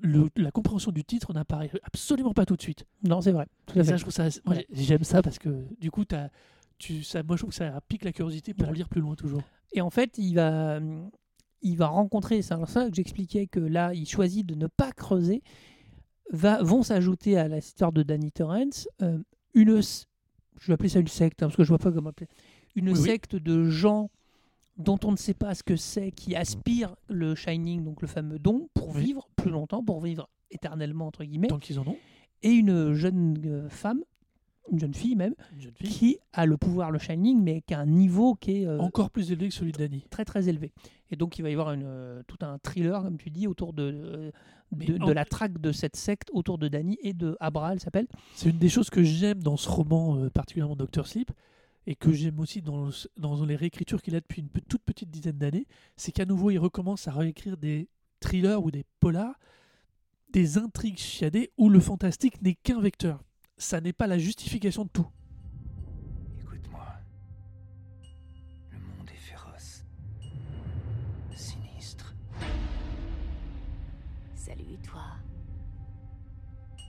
le- la compréhension du titre n'apparaît absolument pas tout de suite. Non, c'est vrai. Tout à Et fait. ça, je trouve ça, moi, Ouais. j'ai- j'aime ça parce que du coup, tu, ça, moi, je trouve que ça pique la curiosité pour lire plus loin toujours. Et en fait, il va, il va rencontrer, c'est ça que j'expliquais que là, il choisit de ne pas creuser, va, vont s'ajouter à la histoire de Danny Torrance euh, une, je vais appeler ça une secte, hein, parce que je vois pas comment appeler, une Oui, oui. secte de gens dont on ne sait pas ce que c'est, qui aspirent le Shining, donc le fameux don, pour Oui. vivre plus longtemps, pour vivre éternellement, entre guillemets, Tant qu'ils en ont, et une jeune euh, femme, une jeune fille même, une jeune fille, qui a le pouvoir le Shining, mais qui a un niveau qui est... euh, encore plus élevé que celui de Danny. très très élevé. Et donc il va y avoir une, euh, tout un thriller, comme tu dis, autour de, euh, de, la traque de cette secte autour de Danny et de Abra, elle s'appelle. C'est une des choses que j'aime dans ce roman, particulièrement Doctor Sleep, et que j'aime aussi dans, le- dans les réécritures qu'il a depuis une toute petite dizaine d'années, c'est qu'à nouveau, il recommence à réécrire des thrillers ou des polars, des intrigues chiadées où le fantastique n'est qu'un vecteur. Ça n'est pas la justification de tout. Écoute-moi. Le monde est féroce. Sinistre. Salut, toi?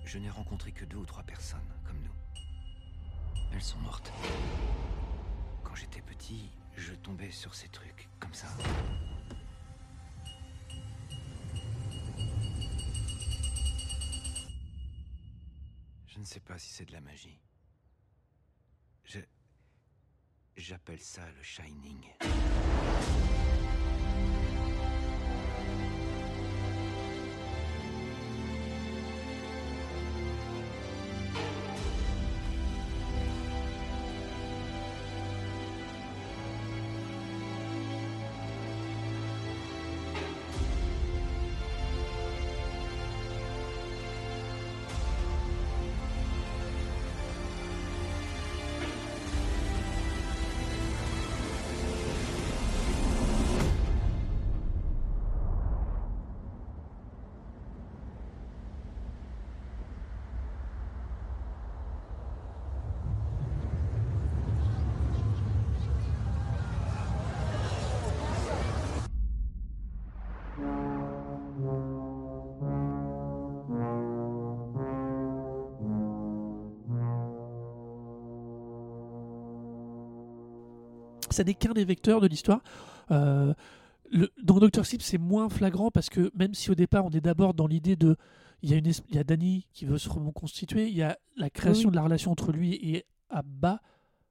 Je n'ai rencontré que deux ou trois personnes. Elles sont mortes. Quand j'étais petit, je tombais sur ces trucs comme ça. Je ne sais pas si c'est de la magie. Je. J'appelle ça le Shining. Ça n'est qu'un des vecteurs de l'histoire. Euh, le- dans Doctor Sleep, c'est moins flagrant parce que même si au départ on est d'abord dans l'idée de, il y a une, il y a Danny qui veut se reconstituer, il y a la création Oui. de la relation entre lui et Abba,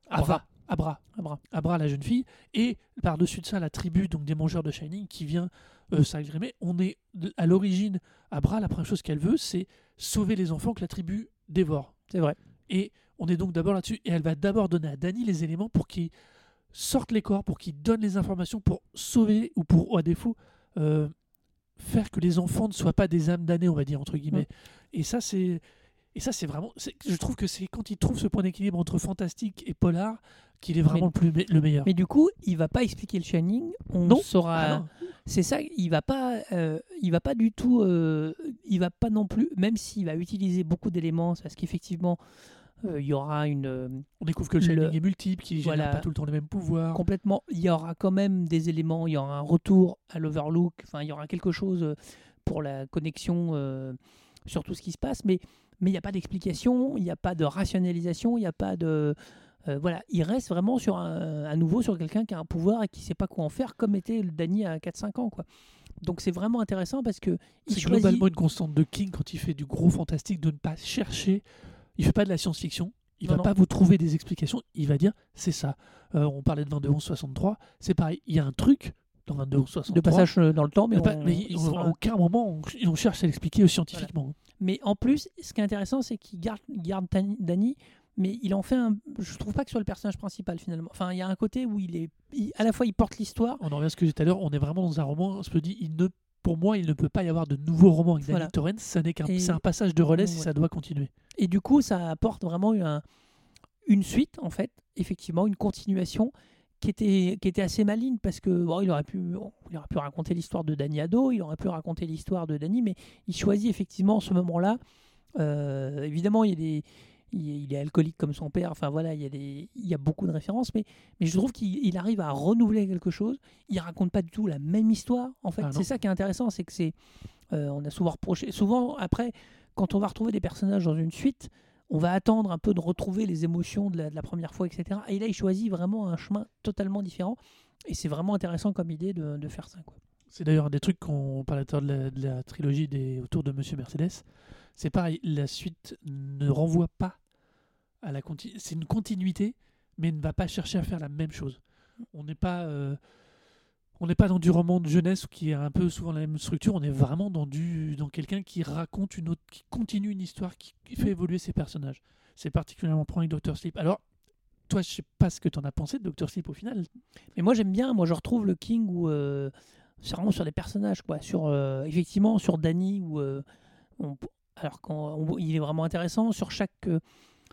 Abra. Abra, Abra. Abra, la jeune fille, et par-dessus de ça la tribu donc des mangeurs de Shining qui vient euh, s'agrémer. On est à l'origine, Abra, la première chose qu'elle veut, c'est sauver les enfants que la tribu dévore. C'est vrai. Et on est donc d'abord là-dessus. Et elle va d'abord donner à Danny les éléments pour qu'il sorte les corps, pour qu'il donne les informations pour sauver ou pour, ou à défaut, euh, faire que les enfants ne soient pas des âmes damnées, on va dire, entre guillemets. Et ça, c'est. Et ça, c'est vraiment. Je trouve que c'est quand il trouve ce point d'équilibre entre fantastique et polar qu'il est vraiment Mais- le, plus, le meilleur. Mais du coup, il va pas expliquer le Shining. On Non. saura. Ah c'est ça. Il va pas. euh, il va pas du tout. euh, il va pas non plus. Même s'il va utiliser beaucoup d'éléments, parce qu'effectivement, Il y aura une euh, On découvre que le Le- Shining est multiple, qu'il génère Voilà. pas tout le temps les mêmes pouvoirs. complètement. Il y aura quand même des éléments. Il y aura un retour à l'Overlook. Enfin, il y aura quelque chose euh, pour la connexion euh, sur tout ce qui se passe. Mais mais il n'y a pas d'explication. Il n'y a pas de rationalisation. Il n'y a pas de euh, voilà. Il reste vraiment sur un, à nouveau sur quelqu'un qui a un pouvoir et qui sait pas quoi en faire, comme était le Danny à 4-5 ans, quoi. Donc c'est vraiment intéressant parce que C'est choisit- globalement une constante de King quand il fait du gros fantastique de ne pas chercher. Il fait pas de la science-fiction. Il Non, va non. pas vous trouver des explications. Il va dire c'est ça. Euh, on parlait de 22-11-63. C'est pareil. Il y a un truc dans 22-11-63. de passage euh, dans le temps, mais, pas- on- à aucun moment on, on cherche à l'expliquer scientifiquement. Mais en plus, ce qui est intéressant, c'est qu'il garde, garde Danny, mais il en fait un. Je trouve pas que ce soit le personnage principal finalement. Enfin, il y a un côté où il est, il- à la fois, il porte l'histoire. On en revient à ce que j'ai dit tout à l'heure. On est vraiment dans un roman. On se dit il ne, pour moi, il ne peut pas y avoir de nouveau roman avec Danny Voilà. Torrance. Ça n'est qu'un, c'est un passage de relais si Ouais. ça doit continuer. Et du coup, ça apporte vraiment un- une suite, en fait, effectivement, une continuation qui était, qui était assez maligne parce que bon, il, aurait pu, il aurait pu raconter l'histoire de Danny ado, il aurait pu raconter l'histoire de Danny, mais il choisit effectivement ce moment-là. Euh, évidemment, il y a des. Il est, il est alcoolique comme son père. Enfin voilà, il y a, des, il y a beaucoup de références, mais, mais je trouve qu'il il arrive à renouveler quelque chose. Il raconte pas du tout la même histoire. En fait, Ah c'est ça qui est intéressant, c'est que c'est. euh, on a souvent reproché. Souvent, après, quand on va retrouver des personnages dans une suite, on va attendre un peu de retrouver les émotions de la, de la première fois, etc. Et là, il choisit vraiment un chemin totalement différent. Et c'est vraiment intéressant comme idée de, de faire ça. Quoi. C'est d'ailleurs un des trucs qu'on parlait de la, de la trilogie des, autour de Monsieur Mercedes. C'est pareil, la suite ne renvoie pas à la continuité. C'est une continuité, mais ne va pas chercher à faire la même chose. On n'est pas, euh, on n'est pas dans du roman de jeunesse qui est un peu souvent la même structure. On est vraiment dans du, dans quelqu'un qui raconte une autre, qui continue une histoire, qui, fait évoluer ses personnages. C'est particulièrement prend avec Doctor Sleep. Alors, toi, je sais pas ce que tu en as pensé de Doctor Sleep au final. Mais moi, j'aime bien. Moi, je retrouve le King euh, c'est vraiment sur des personnages. Quoi. Sur, euh, effectivement, sur Danny, où, euh, alors quand on- il est vraiment intéressant. Sur chaque.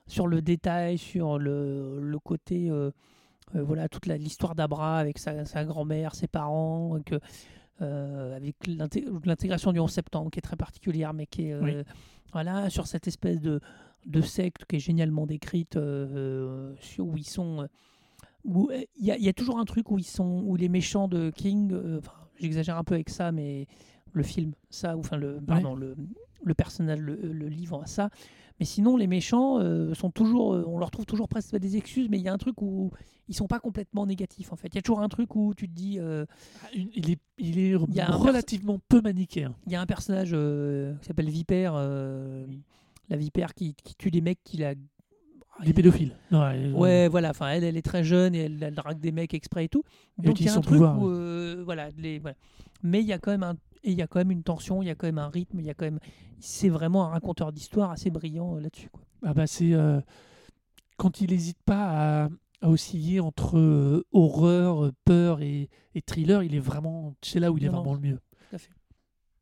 sur le détail, sur le côté. Euh, euh, voilà, toute l'histoire d'Abra avec sa, sa grand-mère, ses parents, que, euh, avec l'inté- l'intégration du 11 septembre qui est très particulière, mais qui est. euh, Oui. Voilà, sur cette espèce de, de secte qui est génialement décrite, euh, où ils sont. euh, où euh, il y, a- il y a toujours un truc où ils sont où les méchants de King euh, enfin, j'exagère un peu avec ça mais le film ça ou enfin le pardon le, le personnage le, le livre ça mais sinon les méchants euh, sont toujours euh, on leur trouve toujours presque des excuses mais il y a un truc où ils sont pas complètement négatifs en fait il y a toujours un truc où tu te dis euh, Ah, Il est, il est Il y a relativement peu manichéen. il y a un personnage qui s'appelle Vipère la Vipère qui, qui tue des mecs qu'il a Il est pédophile. Ouais, Ouais, voilà. Enfin, elle, elle est très jeune et elle, elle drague des mecs exprès et tout. Donc il y a un truc pouvoir, où, ouais. voilà, les, voilà. Mais il y a quand même un, et il y a quand même une tension, il y a quand même un rythme, il y a quand même, c'est vraiment un raconteur d'histoire assez brillant euh, là-dessus. Ah bah c'est euh, quand il n'hésite pas à, à osciller entre euh, horreur, peur et, et thriller, il est vraiment, c'est là où il est Non, vraiment le mieux. tout à fait.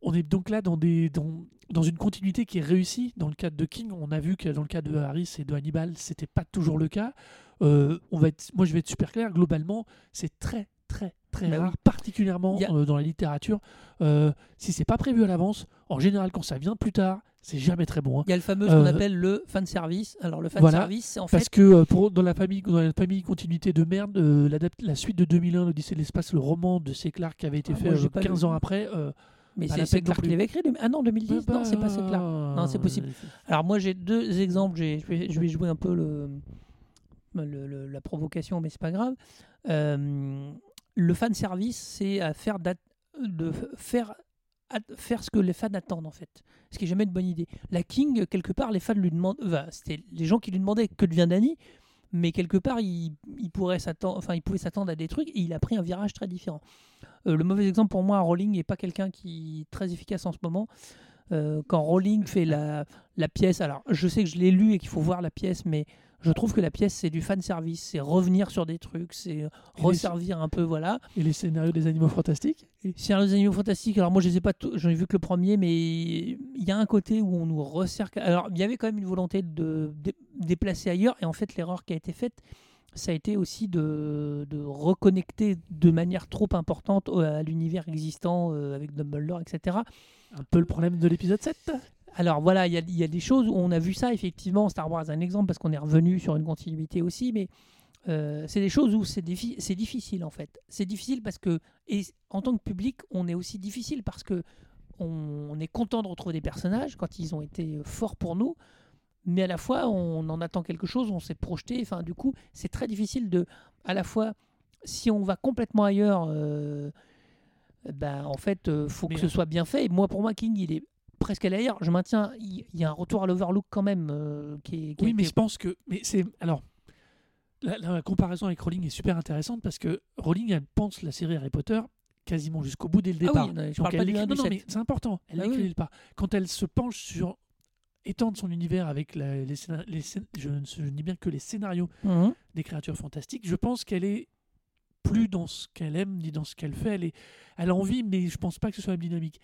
On est donc là dans des dans, dans une continuité qui est réussie. Dans le cadre de King, on a vu que dans le cas de Harris et de Hannibal, c'était pas toujours le cas. Euh, on va être, moi, je vais être super clair. Globalement, c'est très très très Bah rare, oui. particulièrement a- euh, dans la littérature. Euh, si c'est pas prévu à l'avance, en général, quand ça vient plus tard, c'est jamais très bon. hein. Il y a le fameux qu'on Euh, appelle le fan service. Alors le fan voilà. service, c'est en Parce fait, que euh, pour, dans, la famille, dans la famille continuité de merde, l'adapt- la suite de 2001, l'Odyssée de l'espace, le roman de C. Clarke qui avait été Ah, fait moi, j'ai euh, pas 15 lu. ans après. mais c'est la Clark qui l'avait écrit. Ah non, 2010, non, c'est pas c'est Clark. Non, c'est possible. Alors moi j'ai deux exemples, je vais, je vais jouer un peu le, le- le- la provocation, mais c'est pas grave. Euh, le fan service, c'est à faire de faire faire ce que les fans attendent en fait. Ce qui est jamais une bonne idée. La King, quelque part, les fans lui demandent, c'était les gens qui lui demandaient que devient Danny, mais quelque part, il, il pourrait s'attendre, enfin, il pouvait s'attendre à des trucs et il a pris un virage très différent. Euh, le mauvais exemple pour moi, Rowling n'est pas quelqu'un qui est très efficace en ce moment. Euh, quand Rowling fait la, la pièce, alors je sais que je l'ai lu et qu'il faut voir la pièce, mais je trouve que la pièce c'est du fan service, c'est revenir sur des trucs, c'est resservir un peu, voilà. Et les scénarios des animaux fantastiques C'est un des animaux fantastiques. Alors moi, je les ai pas, tous- j'en ai vu que le premier, mais il y a un côté où on nous resserre. Alors il y avait quand même une volonté de dé- déplacer ailleurs, et en fait, l'erreur qui a été faite, ça a été aussi de, de reconnecter de manière trop importante au- à l'univers existant euh, avec Dumbledore, etc. Un peu le problème de l'épisode 7 Alors voilà, il y a, il y a des choses où on a vu ça, effectivement, Star Wars est un exemple, parce qu'on est revenu sur une continuité aussi, mais euh, c'est des choses où c'est diffi- c'est difficile en fait. C'est difficile parce que, et en tant que public, on est aussi difficile parce que on, on est content de retrouver des personnages quand ils ont été forts pour nous, mais à la fois on en attend quelque chose, on s'est projeté. Enfin, du coup, c'est très difficile de, à la fois, si on va complètement ailleurs, euh, ben, en fait, euh, faut Mais, que ce soit bien fait. Et moi, pour moi, King, il est presque à l'ailleurs. Je maintiens, il il y a un retour à l'Overlook quand même euh, qui est. qui Oui, mais je pense que. Mais c'est. Alors. La, la comparaison avec Rowling est super intéressante parce que Rowling, elle pense la série Harry Potter quasiment jusqu'au bout dès le Ah départ. oui, non, je parle pas elle du l'écrit- 1 du non, non, 7. mais c'est important. Elle Ah oui. le départ. Quand elle se penche sur étendre son univers avec la- les, les je, ne dis bien que les scénarios Mhm. des créatures fantastiques, je pense qu'elle est plus dans ce qu'elle aime ni dans ce qu'elle fait. Elle, est, elle a envie, mais je pense pas que ce soit la même dynamique.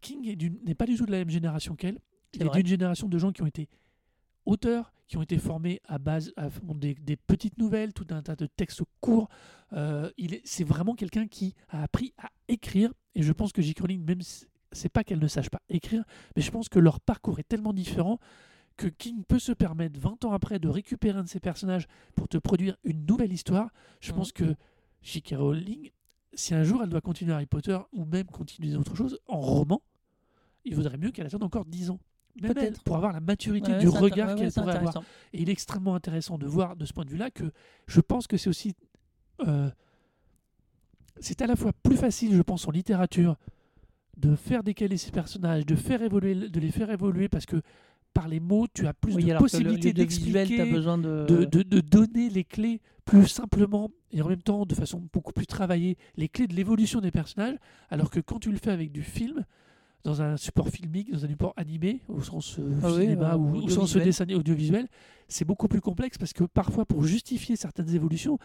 King n'est pas du tout de la même génération qu'elle. Il est d'une génération de gens qui ont été auteurs, qui ont été formés à base à des, des petites nouvelles, tout un tas de textes courts. Euh, c'est vraiment quelqu'un qui a appris à écrire. Et je pense que J.K. Rowling, même si c'est pas qu'elle ne sache pas écrire, mais je pense que leur parcours est tellement différent que King peut se permettre 20 ans après de récupérer un de ses personnages pour te produire une nouvelle histoire. Je Mhm. pense que J.K. Rowling, si un jour elle doit continuer Harry Potter ou même continuer autre chose en roman, il vaudrait mieux qu'elle attende encore 10 ans. Même Peut-être. elle, pour avoir la maturité Ouais, du regard ouais, qu'elle pourrait avoir. Et il est extrêmement intéressant de voir de ce point de vue-là que je pense que c'est aussi. euh, c'est à la fois plus facile, je pense, en littérature de faire décaler ces personnages, de, faire évoluer, de les faire évoluer parce que par les mots, tu as plus Oui, de possibilités d'expliquer, t'as besoin de. de, de- de donner les clés plus simplement et en même temps de façon beaucoup plus travaillée, les clés de l'évolution des personnages, alors que quand tu le fais avec du film, dans un support filmique, dans un support animé, au sens euh, Ah oui, cinéma euh, ou au sens dessin audiovisuel, c'est beaucoup plus complexe parce que parfois pour justifier certaines évolutions,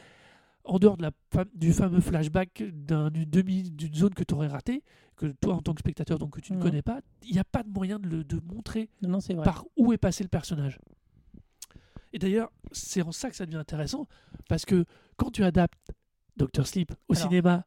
en dehors de la, du fameux flashback d'un- d'une demi d'une zone que tu aurais raté, que toi en tant que spectateur donc que tu ne Mhm. connais pas, il n'y a pas de moyen de, le, de montrer Non, non, par où est passé le personnage. Et d'ailleurs, c'est en ça que ça devient intéressant, parce que quand tu adaptes Doctor Sleep au Alors- cinéma,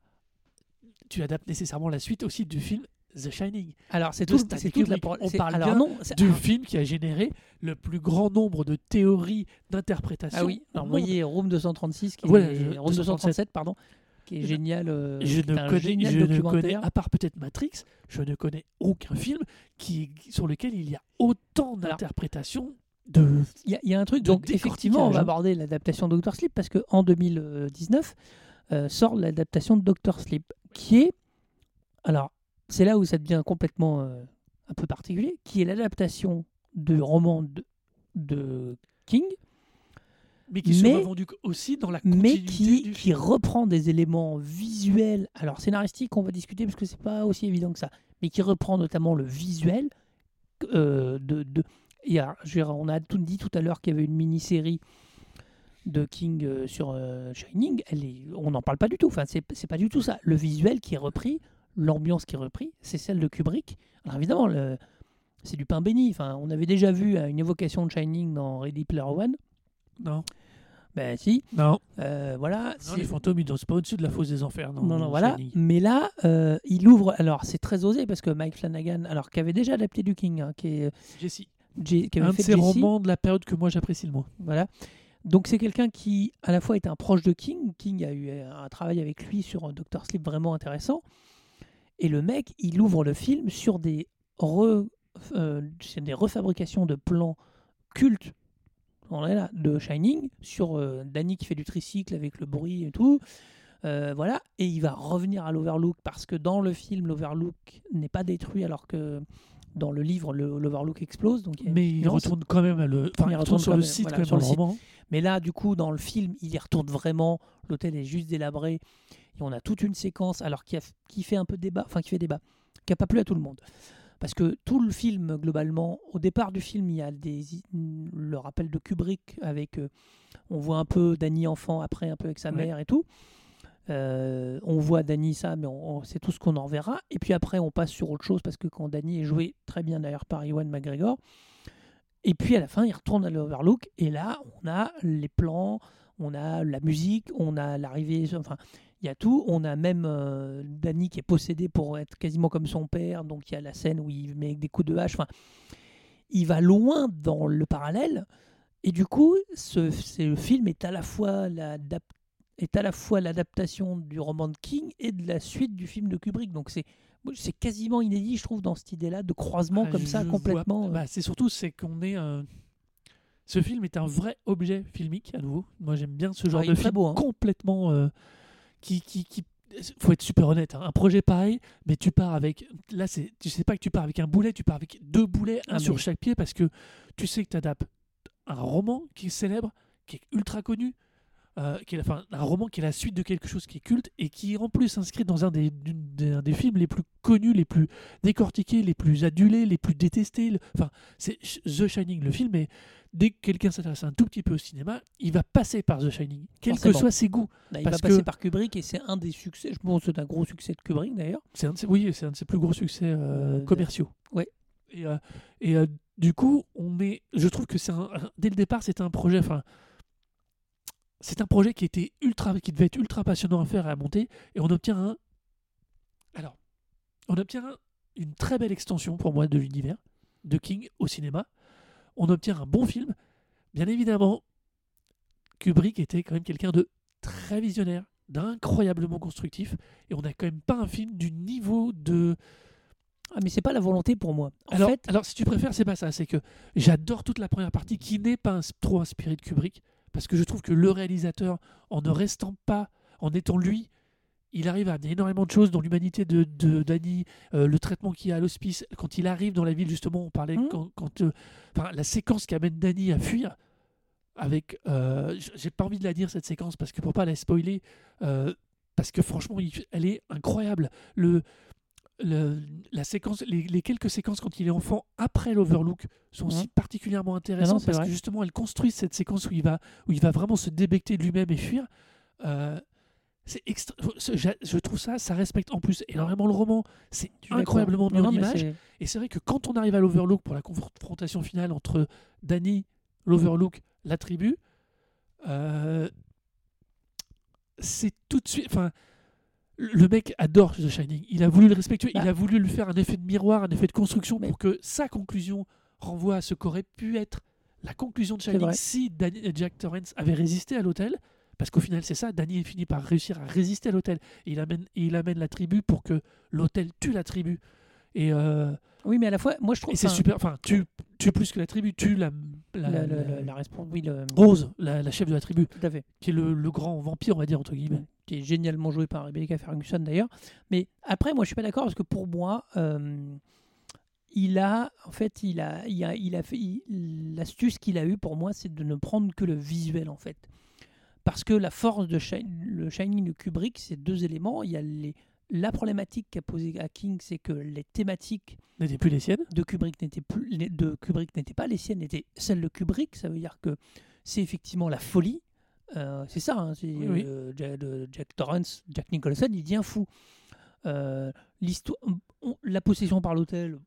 tu adaptes nécessairement la suite aussi du film The Shining, Alors, c'est tout. C'est la. Pro- On parle alors bien non. du ah, film qui a généré le plus grand nombre de théories d'interprétation. Ah oui. Alors, vous voyez Room 236, qui Voilà, est, Room 237, pardon, qui est Je- génial. euh, je ne, connais, génial je ne connais, documentaire. à part peut-être Matrix, je ne connais aucun film qui, sur lequel il y a autant d'interprétations de Il y, a- il y a un truc, de donc effectivement, on va hein. aborder l'adaptation de Doctor Sleep parce qu'en 2019 euh, sort l'adaptation de Doctor Sleep qui est. Alors, c'est là où ça devient complètement euh, un peu particulier, qui est l'adaptation du roman de, de King, mais qui Mais- vendu aussi dans la mais continuité qui, du qui reprend des éléments visuels, alors scénaristiques, on va discuter parce que c'est pas aussi évident que ça, mais qui reprend notamment le visuel euh, de. de et alors, je dire, on a tout dit tout à l'heure qu'il y avait une mini-série de King euh, sur euh, Shining, elle est, on n'en parle pas du tout. Enfin, c'est pas du tout ça. Le visuel qui est repris, l'ambiance qui est repris, c'est celle de Kubrick. Alors évidemment, c'est du pain béni. Enfin, on avait déjà vu une évocation de Shining dans Ready Player One. Non, Ben si, non. euh, voilà. Non, les fantômes, ils dansent pas au-dessus de la fosse des enfers. Non, non, non, voilà. Mais là, euh, il ouvre. Alors, c'est très osé parce que Mike Flanagan, alors qui avait déjà adapté du King, hein, qui, est, Jesse. J- qui avait Un de fait ces Jesse, romans de la période que moi j'apprécie le moins. Voilà. Donc, c'est quelqu'un qui, à la fois, est un proche de King. King a eu un travail avec lui sur Doctor Sleep vraiment intéressant. Et le mec, il ouvre le film sur des, re- euh, sur des refabrications de plans cultes. On est là, de Shining, sur euh, Danny qui fait du tricycle avec le bruit et tout. Euh, voilà, et il va revenir à l'Overlook parce que dans le film, l'Overlook n'est pas détruit alors que dans le livre, l'Overlook explose. Donc il Mais il retourne quand même à le. Enfin, Il il retourne sur le même, site voilà, quand même sur dans le le site. roman. Mais là, du coup, dans le film, il y retourne vraiment. L'hôtel est juste délabré. Et on a toute une séquence, alors qui, a- qui fait un peu débat, enfin qui fait débat, qui n'a pas plu à tout le monde. Parce que tout le film, globalement, au départ du film, il y a des, le rappel de Kubrick avec. euh, on voit un peu Danny enfant, après un peu avec sa Ouais. mère et tout. Euh, on voit Danny ça, mais on- on- c'est tout ce qu'on en verra. Et puis après, on passe sur autre chose parce que quand Danny est joué très bien d'ailleurs par Ewan McGregor. Et puis à la fin, il retourne à l'Overlook et là, on a les plans, on a la musique, on a l'arrivée. Enfin, Il y a tout. On a même euh, Danny qui est possédé pour être quasiment comme son père. Donc il y a la scène où il met des coups de hache. Enfin, il va loin dans le parallèle. Et du coup, ce, film est à la fois l'adap- est à la fois l'adaptation du roman de King et de la suite du film de Kubrick. Donc c'est c'est quasiment inédit, je trouve, dans cette idée-là de croisement Ah, comme ça complètement. vois- euh, bah, c'est surtout c'est qu'on est un. Ce film est un vrai objet filmique à nouveau. Moi j'aime bien ce genre Ah, de film beau, hein. complètement euh, qui, qui, qui faut être super honnête. hein. Un projet pareil, mais tu pars avec là c'est tu sais pas que tu pars avec un boulet, tu pars avec deux boulets, un Ah, sur chaque pied parce que tu sais que tu adaptes un roman qui est célèbre, qui est ultra connu. euh, qui est, enfin, un roman qui est la suite de quelque chose qui est culte et qui en plus s'inscrit dans un des, des, un des films les plus connus, les plus décortiqués, les plus adulés, les plus détestés. Le- Enfin, c'est The Shining, le film, et dès que quelqu'un s'intéresse un tout petit peu au cinéma, il va passer par The Shining, quels que soient ses goûts. là, il parce va passer que- par Kubrick et c'est un des succès. Je pense que c'est un gros succès de Kubrick d'ailleurs. C'est un ses, oui, c'est un de ses plus gros succès euh, Euh, commerciaux. ouais. Et, euh, et euh, du coup, on est, je trouve que c'est un, un- dès le départ, c'était un projet. Enfin, c'est un projet qui était ultra, qui devait être ultra passionnant à faire et à monter, et on obtient un. Alors, on obtient un- une très belle extension pour moi de l'univers de King au cinéma. On obtient un bon film. Bien évidemment, Kubrick était quand même quelqu'un de très visionnaire, d'incroyablement constructif, et on n'a quand même pas un film du niveau de. Ah, mais c'est pas la volonté pour moi. En alors, fait, alors, si tu préfères, c'est pas ça. C'est que j'adore toute la première partie qui n'est pas trop inspirée de Kubrick, parce que je trouve que le réalisateur, en ne restant pas, en étant lui, il arrive à énormément de choses dans l'humanité de, de Danny, euh, le traitement qu'il y a à l'hospice. Quand il arrive dans la ville, justement, on parlait Mhm. quand, quand, euh, la séquence qui amène Danny à fuir. Avec, euh, j'ai pas envie de la dire cette séquence parce que pour pas la spoiler, euh, parce que franchement, il- elle est incroyable. Le, le- la séquence, les, les quelques séquences quand il est enfant après l'Overlook sont aussi Mhm. particulièrement intéressantes parce vrai. que justement elles construisent cette séquence où il va, où il va vraiment se débecter de lui-même et fuir. Euh, c'est extra- je trouve ça, ça respecte en plus énormément le roman. C'est incroyablement Non, en image. Et c'est vrai que quand on arrive à l'Overlook pour la confrontation finale entre Danny, l'Overlook, la tribu, euh, c'est tout de suite. Enfin, le mec adore The Shining. Il a voulu le respectuer. Bah. Il a voulu lui faire un effet de miroir, un effet de construction Mais- pour que sa conclusion renvoie à ce qu'aurait pu être la conclusion de Shining si Danny, Jack Torrance avait résisté à l'hôtel. Parce qu'au final, c'est ça. Danny finit par réussir à résister à l'hôtel. Il amène, il amène la tribu pour que l'hôtel tue la tribu. Et, euh, Oui, mais à la fois, moi je trouve. et c'est super. Enfin, tu, tu plus que la tribu, tu la, la, La, la, la- la, la respons- oui, le- Rose, la, chef de la tribu, tout à fait. qui est le, le grand vampire, on va dire entre guillemets. qui est génialement joué par Rebecca Ferguson d'ailleurs. Mais après, moi, je suis pas d'accord parce que pour moi, euh, il a, en fait, il a, il a, il a fait, l'astuce qu'il a eue pour moi, c'est de ne prendre que le visuel en fait. Parce que la force de le Shining de Kubrick, c'est deux éléments. Il y a les, la problématique qu'a posée à King, c'est que les thématiques N'était plus les siennes. de Kubrick n'étaient plus de Kubrick n'étaient pas les siennes, étaient celles de Kubrick. Ça veut dire que c'est effectivement la folie. Euh, c'est ça. hein, c'est, Oui, euh, Jack Torrance, Jack Nicholson, il devient fou. Euh, l'histoire, la possession par l'hôtel.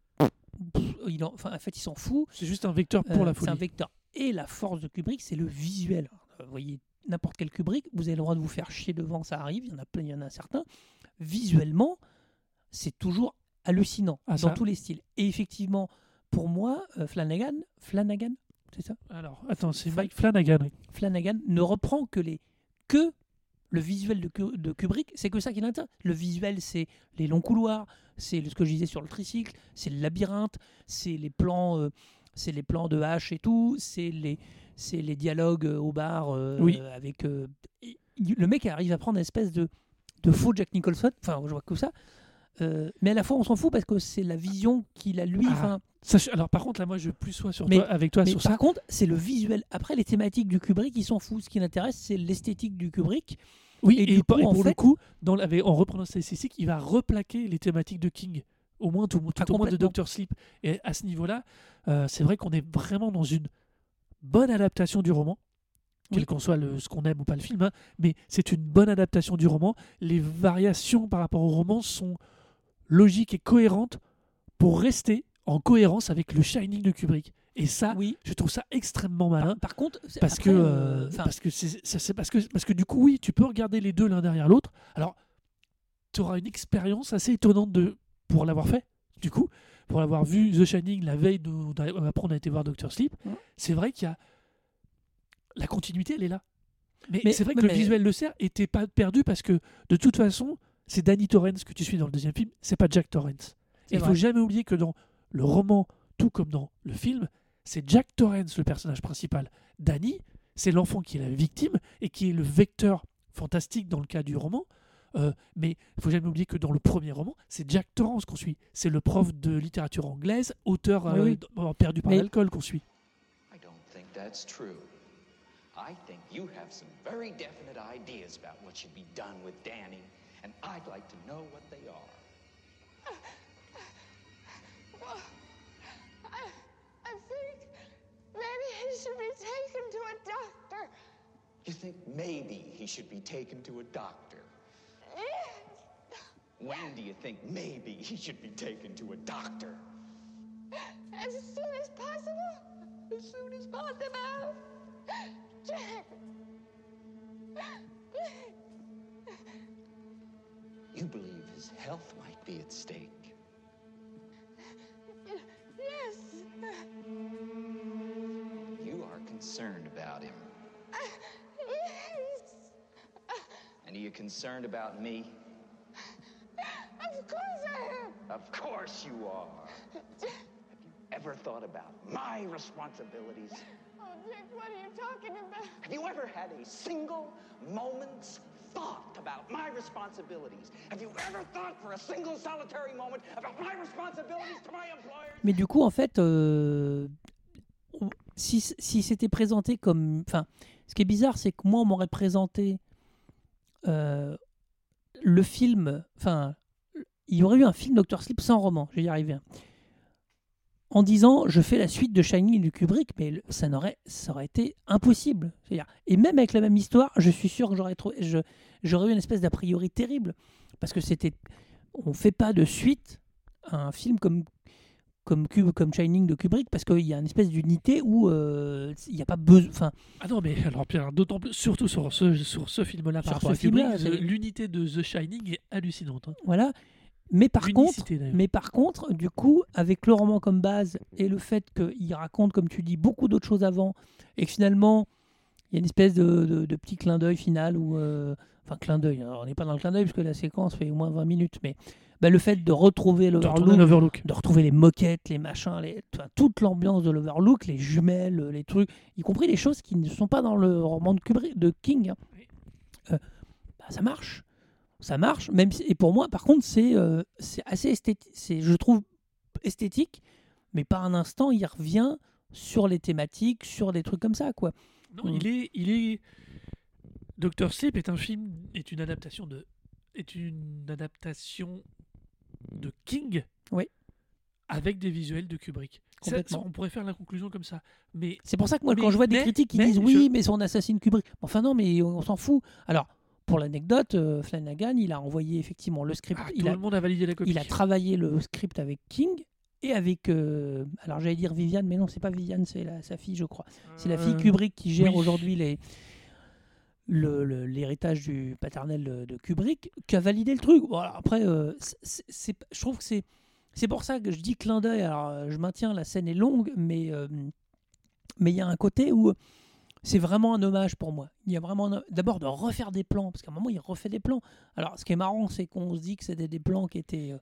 il en, fait, il s'en fout. C'est juste un vecteur pour la C'est folie. un vecteur. Et la force de Kubrick, c'est le visuel. Vous voyez, n'importe quel Kubrick, vous avez le droit de vous faire chier devant, ça arrive, il y en a plein, il y en a certains. Visuellement, c'est toujours hallucinant Ah, dans tous les styles. Et effectivement, pour moi, euh, Flanagan, Flanagan, c'est ça? Alors, attends, c'est Mike Flanagan. Flanagan ne reprend que les que le visuel de, Ku- de Kubrick, c'est que ça qui l'intéresse. Le visuel, c'est les longs couloirs, c'est ce que je disais sur le tricycle, c'est le labyrinthe, c'est les plans, euh, c'est les plans de hache et tout, c'est les, c'est les dialogues euh, au bar euh, Oui. avec. euh, le mec arrive à prendre une espèce de, de faux Jack Nicholson. Enfin, je vois que ça. Euh, mais à la fois, on s'en fout parce que c'est la vision qu'il a lui. Ah, Ça, alors, par contre, là, moi, je plus sois sur Mais- toi, avec toi mais sur par ça. contre, c'est le visuel. Après, les thématiques du Kubrick, ils s'en foutent. Ce qui l'intéresse, c'est l'esthétique du Kubrick. Oui, et et, du pour, coup, en pour le coup, dans, avec- en reprenant esthétique, il va replaquer les thématiques de King. Au moins, tout, tout Ah, au moins de. Doctor Sleep. Et à ce niveau-là, euh, c'est vrai qu'on est vraiment dans une bonne adaptation du roman. Quel Oui. qu'en soit le, ce qu'on aime ou pas le film, hein, mais c'est une bonne adaptation du roman. Les variations par rapport au roman sont logiques et cohérentes pour rester en cohérence avec le Shining de Kubrick. Et ça, Oui. je trouve ça extrêmement malin. Par, par contre, Parce après, que, euh, euh, parce que c'est ça, c'est parce que parce que du coup oui tu peux regarder les deux l'un derrière l'autre alors tu auras une expérience assez étonnante de pour l'avoir fait du coup pour l'avoir vu The Shining la veille a- après on a été voir Doctor Sleep c'est vrai qu'il y a la continuité elle est là. Mais, Mais- c'est vrai que mais- le visuel de serre était pas perdu parce que de toute façon c'est Danny Torrance que tu suis dans le deuxième film c'est pas Jack Torrance. Il faut jamais oublier que dans le roman tout comme dans le film c'est Jack Torrance le personnage principal. Danny c'est l'enfant qui est la victime et qui est le vecteur fantastique dans le cas du roman. Euh, mais il faut jamais oublier que dans le premier roman, c'est Jack Torrance qu'on suit. C'est le prof de littérature anglaise, auteur Oui, euh, oui. euh, perdu par Mais- l'alcool qu'on suit. I don't think that's true. I think you have some very definite ideas about what should be done with Danny, and I'd like to know what they are. I, I think maybe he should be taken to a doctor. You think maybe he should be taken to a doctor? When do you think maybe he should be taken to a doctor? as soon as possible. As soon as possible. Jack. You believe his health might be at stake. Yes. You are concerned about him. And are you concerned about me? Of course I am. Of course you are. Have you ever thought about my responsibilities? Oh, Jack, what are you talking about? Have you ever had a single moment's thought about my responsibilities? Have you ever thought for a single solitary moment about my responsibilities to my employers? Mais du coup, en fait, euh, si, si c'était présenté comme. Enfin, ce qui est bizarre, c'est que moi, on m'aurait présenté euh, le film. Enfin, il y aurait eu un film Doctor Sleep sans roman, je vais y arriver. En disant, je fais la suite de Shining du Kubrick, mais ça, n'aurait, ça aurait été impossible. Et même avec la même histoire, je suis sûr que j'aurais, eu une espèce d'a priori terrible. Parce que c'était. On fait pas de suite à un film comme comme, Cube- comme Shining de Kubrick parce qu'il y a une espèce d'unité où euh, il n'y a pas besoin. Enfin, Ah non, mais alors Pierre, d'autant plus, surtout sur ce, sur ce film-là, Sur par rapport ce à Kubrick, l'unité de The Shining est hallucinante. hein. voilà. Mais par contre, L'unicité, mais par contre, du coup, avec le roman comme base et le fait qu'il raconte, comme tu dis, beaucoup d'autres choses avant et que finalement, il y a une espèce de, de- de petit clin d'œil final où. euh, Enfin, clin d'œil. alors, On n'est pas dans le clin d'œil parce que la séquence fait au moins 20 minutes, mais bah, le fait de retrouver l'Overlook, de retrouver les moquettes, les machins, les, toute l'ambiance de l'Overlook, les jumelles, les trucs, y compris les choses qui ne sont pas dans le roman de, Kubrick, de King. hein. Euh, bah, ça marche. Ça marche. Même si- et pour moi, par contre, c'est euh, c'est assez esthétique. C'est, je trouve esthétique, mais par un instant, il revient sur les thématiques, sur des trucs comme ça, quoi. Non, Mm. il est, il est. Doctor Sleep est un film, est une adaptation de, est une adaptation de King. Oui. Avec des visuels de Kubrick. Complètement. on pourrait faire la conclusion comme ça. Mais C'est pour ça que moi, Mais- quand je vois des mais- critiques qui mais disent oui, je- mais son assassin Kubrick. Enfin non, mais on, on s'en fout. Alors, pour l'anecdote, euh, Flanagan, il a envoyé effectivement le script. ah, il, tout a, le monde a validé la copie. il a travaillé le script avec King et avec. euh, alors j'allais dire Viviane, mais non, c'est pas Viviane, c'est sa fille, je crois. C'est la fille Euh, Kubrick qui gère oui. aujourd'hui les le- le- l'héritage du paternel de, Kubrick qui a validé le truc. Voilà, après, euh, je trouve que c'est c'est pour ça que je dis clin d'œil. Alors, euh, je maintiens, la scène est longue, mais euh, mais il y a un côté où c'est vraiment un hommage pour moi. Il y a vraiment d'abord de refaire des plans, parce qu'à un moment il refait des plans. Alors, ce qui est marrant, c'est qu'on se dit que c'était des plans qui étaient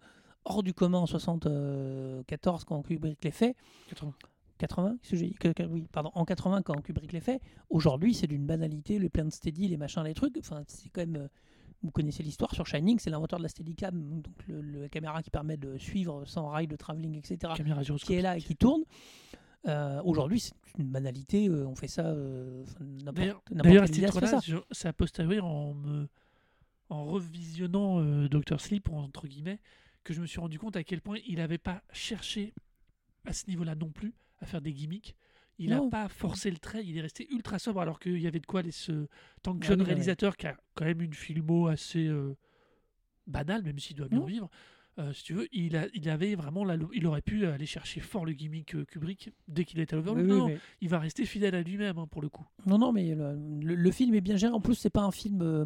hors du commun en 74 quand Kubrick les fait. 80. 80 qu'est-ce que j'ai dit Que- que- oui, pardon, en 80 quand Kubrick les fait. Aujourd'hui, c'est d'une banalité, les plans de steady, les machins, les trucs. Enfin, c'est quand même. euh, Vous connaissez l'histoire sur Shining, c'est l'inventeur de la Steadicam, donc le, le- la caméra qui permet de suivre sans rail de travelling, etc. Caméra qui est là et qui tourne. Euh, Aujourd'hui, c'est une banalité. euh, on fait ça. euh, n'importe D'ailleurs, ça. je- c'est a posteriori en, me, en revisionnant Doctor Sleep, entre guillemets, que je me suis rendu compte à quel point il n'avait pas cherché à ce niveau-là non plus à faire des gimmicks. Il n'a pas forcé le trait, il est resté ultra sobre alors qu'il y avait de quoi aller se. Tant que Ah jeune mais- réalisateur qui a quand même une filmo assez euh, banale, même s'il doit bien vivre, euh, si tu veux, il, a, il avait vraiment la, il aurait pu aller chercher fort le gimmick euh, Kubrick dès qu'il était à l'Overlook. Oui, oui, non, mais- il va rester fidèle à lui-même hein, pour le coup. Non, non, mais le, le- le film est bien géré. En plus, c'est pas un film.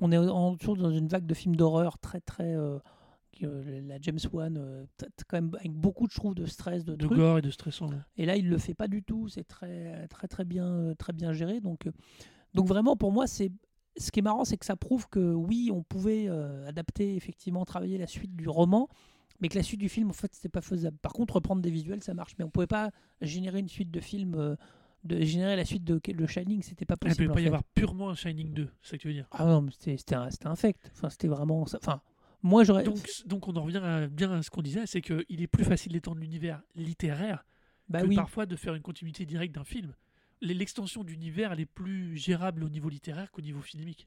on est en, toujours dans une vague de films d'horreur très, très. Euh, la James Wan, euh, quand même avec beaucoup, je trouve, de stress, de, De trucs. gore et de stressant. ouais. Et là, il le fait pas du tout. C'est très, très, très bien, euh, très bien géré. Donc, donc vraiment, pour moi, c'est. Ce qui est marrant, c'est que ça prouve que oui, on pouvait euh, adapter, effectivement, travailler la suite du roman, mais que la suite du film, en fait, c'était pas faisable. Par contre, reprendre des visuels, ça marche, mais on pouvait pas générer une suite de euh, de générer la suite de The Shining, c'était pas Il ne possible. en pas y avoir purement un Shining 2, c'est ça que tu veux dire? Ah non, mais c'était infect. Enfin, c'était vraiment. Enfin, moi, j'aurais. Donc, donc on en revient à, bien à ce qu'on disait, c'est qu'il est plus facile d'étendre l'univers littéraire bah que oui. parfois de faire une continuité directe d'un film. L'extension d'univers, elle est plus gérable au niveau littéraire qu'au niveau filmique.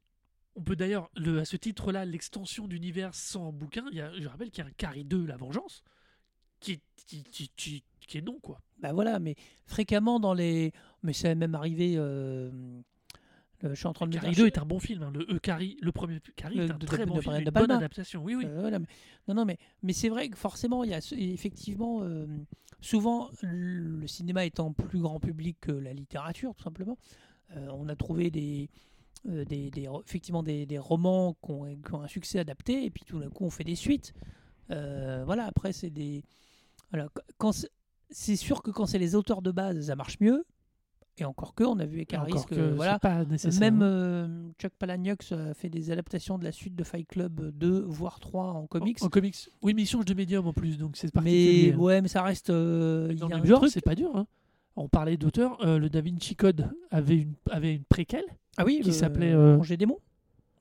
On peut d'ailleurs, le- à ce titre-là, l'extension d'univers sans bouquin, il y a, je rappelle qu'il y a un Carrie 2, La Vengeance, qui est, qui, qui- qui- qui est non, quoi. Bah voilà, mais fréquemment dans les. Mais ça est même arrivé. euh, le- Je suis en train de me Carrie dire- 2 est un bon film. hein. Le, Carrie, le premier Carrie est un de- très de- bon de film, une bonne adaptation. Oui, oui. Euh, voilà, non, non, mais, mais c'est vrai que forcément, il y a ce- effectivement, euh, souvent, le cinéma étant plus grand public que la littérature, tout simplement, euh, on a trouvé des, euh, des, des- effectivement des, des romans qui ont, qui ont un succès adapté, et puis tout d'un coup, on fait des suites. Voilà, après, c'est des. Qu- quand c'est sûr que quand c'est les auteurs de base, ça marche mieux. Et encore que, on a vu Et Icaris encore que, que voilà, pas même hein. euh, Chuck Palahniuk a fait des adaptations de la suite de Fight Club 2, voire 3 en comics. En, en comics. Oui, mais il change de médium en plus, donc c'est mais particulier. ouais, mais ça reste. euh, Dans y a le un genre, c'est pas dur. hein. On parlait d'auteur, euh, le Da Vinci Code avait une, avait une préquelle. Ah oui, qui s'appelait, euh, Angers Démon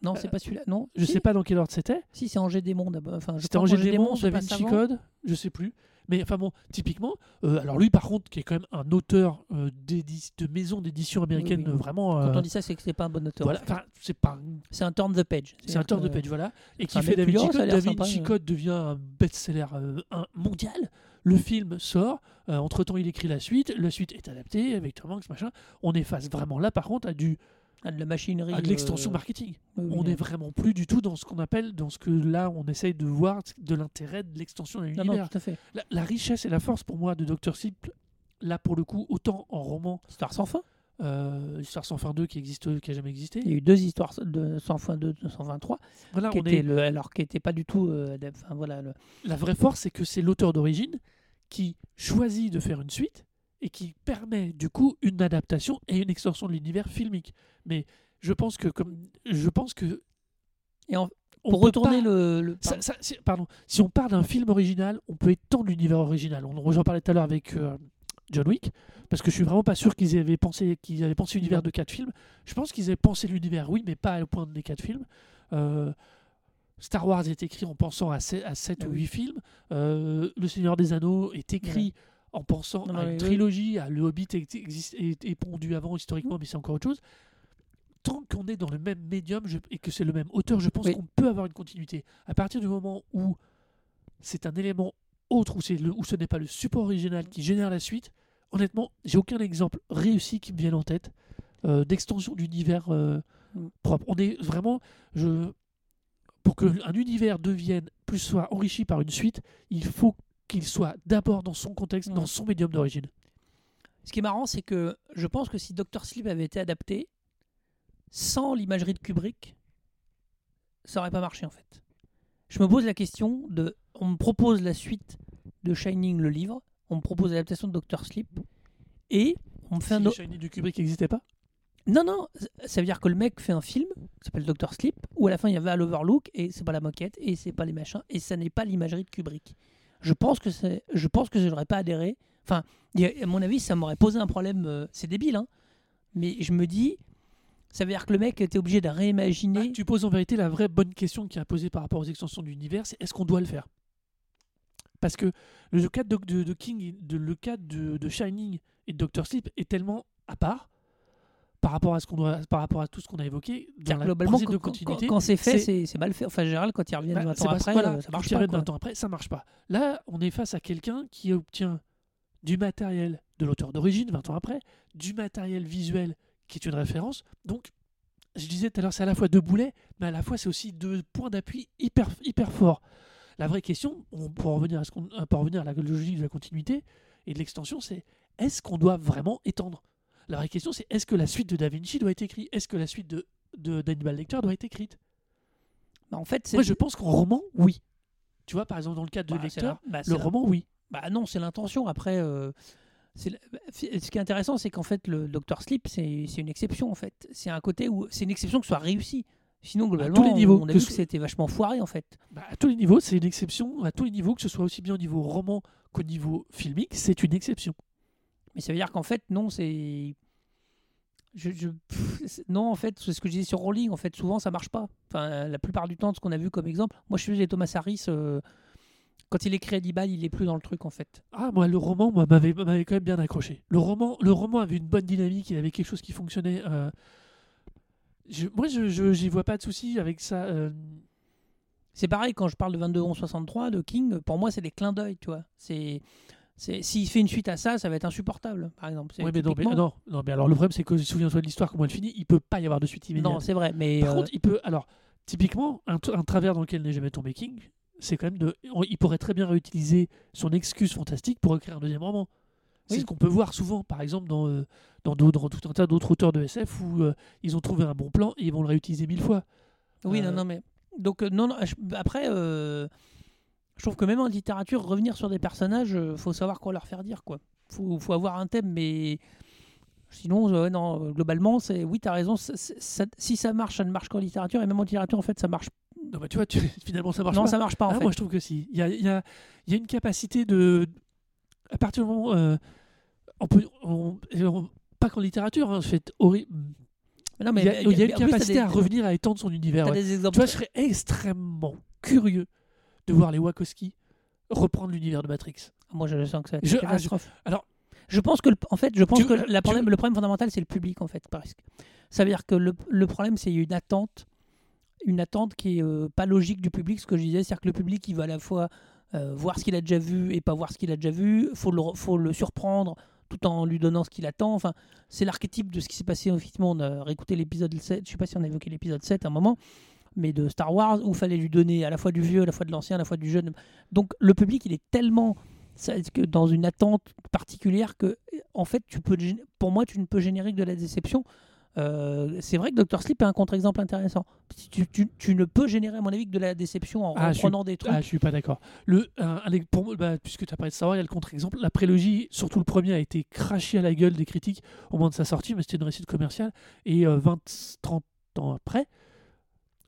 Non, c'est euh, pas celui-là. Non, Je si sais pas dans quel ordre c'était. Si, c'est Angers Démon d'abord. Enfin, C'était Angers Démon, Da Vinci. Code, je sais plus. Mais enfin bon, typiquement, euh, alors lui par contre, qui est quand même un auteur euh, de maison d'édition américaine, oui. vraiment. Quand euh, on dit ça, c'est que c'est pas un bon auteur. voilà, enfin, c'est pas un- C'est un turn the page. c'est un turn C'est-à-dire page, voilà, et qui fait mec Da qui dit, Vinci ça a Code. l'air Da sympa, Vinci euh. Code devient un best-seller mondial. Le film sort. entre temps, il écrit la suite. La suite est adaptée avec Tom Hanks, machin. On est face vraiment là, par contre, à du que, ah, de la machinerie. à de l'extension euh, marketing. oui, on n'est vraiment plus du tout dans ce qu'on appelle, dans ce que là on essaye de voir de l'intérêt de l'extension de Non, non, l'univers. tout à fait. La, la richesse et la force pour moi de Dr. Sleep, là pour le coup, autant en roman, Histoire sans fin. euh, Histoire sans fin 2 qui existe, qui a jamais existé. Il y a eu deux histoires de sans fin 2, 123, Voilà, qui on étaient est, le, alors qui n'étaient pas du tout. euh, enfin, voilà, le- la vraie force, c'est que c'est l'auteur d'origine qui choisit de faire une suite et qui permet du coup une adaptation et une extension de l'univers filmique. Mais je pense que comme je pense que Et en- on pour peut retourner pas- le. le- Ça- ça- si- pardon, si on parle d'un film original, on peut étendre l'univers original. On j'en parlais tout à l'heure avec euh, John Wick, parce que je suis vraiment pas sûr qu'ils avaient pensé qu'ils avaient pensé l'univers de quatre films. Je pense qu'ils avaient pensé l'univers, oui, mais pas au point des quatre films. Euh, Star Wars est écrit en pensant à 7, à sept Ah ou oui. 8 films. Euh, le Seigneur des Anneaux est écrit en pensant Non, à une oui. trilogie, à Le Hobbit est, existe- est, est pondu avant historiquement, mais c'est encore autre chose. Tant qu'on est dans le même médium je- et que c'est le même auteur, je pense Oui. qu'on peut avoir une continuité. À partir du moment où c'est un élément autre, où, c'est le- où ce n'est pas le support original qui génère la suite, honnêtement, j'ai aucun exemple réussi qui me vienne en tête euh, d'extension d'univers euh, Mm. propre. On est vraiment, je, pour qu'un univers devienne plus soit enrichi par une suite, il faut qu'il soit d'abord dans son contexte, dans son médium d'origine. Ce qui est marrant, c'est que je pense que si Doctor Sleep avait été adapté sans l'imagerie de Kubrick, ça aurait pas marché en fait. Je me pose la question de, on me propose la suite de Shining le livre, on me propose l'adaptation de Doctor Sleep et on me fait Si un. Shiny du Kubrick n'existait pas? Non non, ça veut dire que le mec fait un film qui s'appelle Doctor Sleep où à la fin il y avait à l'Overlook et c'est pas la moquette et c'est pas les machins et ça n'est pas l'imagerie de Kubrick. Je pense que c'est, je pense que je n'aurais pas adhéré. Enfin, à mon avis, ça m'aurait posé un problème. euh, c'est débile, hein. Mais je me dis, ça veut dire que le mec était obligé de réimaginer. Bah, Tu poses en vérité la vraie bonne question qui a posée par rapport aux extensions de l'univers, c'est est-ce qu'on doit le faire? Parce que le cas de, King, de, le cas de Shining et de Doctor Sleep est tellement à part par rapport à ce qu'on doit, par rapport à tout ce qu'on a évoqué dans la globalement, quand, de quand- continuité. quand c'est fait, c'est- mal fait. Enfin, en général, quand ils reviennent Bah, 20 c'est ans après, voilà, euh, ça marche pas. reviennent quoi. 20 ans après, ça marche pas. Là, on est face à quelqu'un qui obtient du matériel de l'auteur d'origine 20 ans après, du matériel visuel qui est une référence. Donc, je disais tout à l'heure, c'est à la fois deux boulets, mais à la fois c'est aussi deux points d'appui hyper, hyper forts. La vraie question, on, pour, revenir à ce qu'on, euh, pour revenir à la logique de la continuité et de l'extension, c'est est-ce qu'on doit vraiment étendre La vraie question, c'est est-ce que la suite de Da Vinci doit être écrite? Est-ce que la suite de, de d'Hannibal Lecter doit être écrite? Bah, en fait, Moi, je pense qu'en roman, oui. Tu vois, par exemple, dans le cas de bah, Lecter, bah, le roman, oui. Bah non, c'est l'intention. Après, euh, c'est bah, ce qui est intéressant, c'est qu'en fait, le Dr Sleep, c'est une exception en fait. C'est un côté où c'est une exception que ce soit réussi. Sinon, globalement, tous les niveaux, on a que vu que c'était vachement foiré en fait. Bah, à tous les niveaux, c'est une exception. À tous les niveaux, que ce soit aussi bien au niveau roman qu'au niveau filmique, c'est une exception. Mais ça veut dire qu'en fait, non, c'est. Je, je- pff, c'est- non, en fait, c'est ce que je disais sur Rowling. En fait, souvent, ça marche pas. Enfin, la plupart du temps, ce qu'on a vu comme exemple. Moi, je faisais Thomas Harris. euh, quand il écrit Hannibal, il est plus dans le truc en fait. Ah, moi, le roman, moi, m'avait, m'avait quand même bien accroché. Le roman, le roman avait une bonne dynamique, il avait quelque chose qui fonctionnait. euh, je- moi, je, je, j'y vois pas de souci avec ça. euh, C'est pareil quand je parle de 22 11 63 de King. Pour moi, c'est des clins d'œil, tu vois. C'est, s'il fait une suite à ça, ça va être insupportable, par exemple. Ouais, mais non, mais, typiquement- non, non, mais alors le problème, c'est que souviens-toi de l'histoire, comment elle finit, il peut pas y avoir de suite immédiate. Non, c'est vrai, mais Par euh, contre, il peut. Alors, typiquement, un, travers dans lequel n'est jamais tombé King, c'est quand même de. il pourrait très bien réutiliser son excuse fantastique pour écrire un deuxième roman. C'est Oui. ce qu'on peut voir souvent, par exemple, dans, euh, dans, tout un tas d'autres auteurs de SF où euh, ils ont trouvé un bon plan et ils vont le réutiliser mille fois. oui, non, non, mais donc non, non. après, je trouve que même en littérature, revenir sur des personnages, euh, faut savoir quoi leur faire dire, quoi. Faut, faut avoir un thème, mais sinon, euh, non, euh, globalement, c'est oui, t'as raison. ça- ça- ça- si ça marche, ça ne marche qu'en littérature, et même en littérature, en fait, ça marche. Non, bah, tu vois, tu- finalement, ça marche non, pas. ça marche pas en Ah, fait. Moi, je trouve que si. Il y a, il y a- il y a une capacité de. À partir du moment. euh, on peut, on- on- pas qu'en littérature, hein, c'est horrible. non, Il y a, il y a une capacité des- à revenir à étendre son univers. Ouais. des exemples. Tu vois, je serais extrêmement curieux de voir les Wachowski reprendre l'univers de Matrix. Moi, je sens que être Je- ah, je- alors- je pense que, le- en fait, je pense Tu- que la problème, le problème fondamental, c'est le public, en fait, presque. Ça veut dire que le, le problème, c'est une attente, une attente qui est euh, pas logique du public. Ce que je disais, c'est-à-dire que le public, il va à la fois euh, voir ce qu'il a déjà vu et pas voir ce qu'il a déjà vu. Faut le, faut le surprendre tout en lui donnant ce qu'il attend. Enfin, c'est l'archétype de ce qui s'est passé. Effectivement, on a réécouté l'épisode 7. Je sais pas si on a évoqué l'épisode 7 à un moment, mais de Star Wars, où il fallait lui donner à la fois du vieux, à la fois de l'ancien, à la fois du jeune. Donc, le public, il est tellement que dans une attente particulière que, en fait, tu peux, pour moi, tu ne peux générer que de la déception. Euh, c'est vrai que Dr. Sleep est un contre-exemple intéressant. Tu, tu- tu ne peux générer, à mon avis, que de la déception en Ah, suis- reprenant des trucs. Ah, je suis pas d'accord. Le, pour bah, puisque tu as parlé de Star Wars, il y a le contre-exemple. La prélogie, surtout le premier, a été craché à la gueule des critiques au moment de sa sortie, mais c'était une réussite commerciale. Et 20-30 ans après,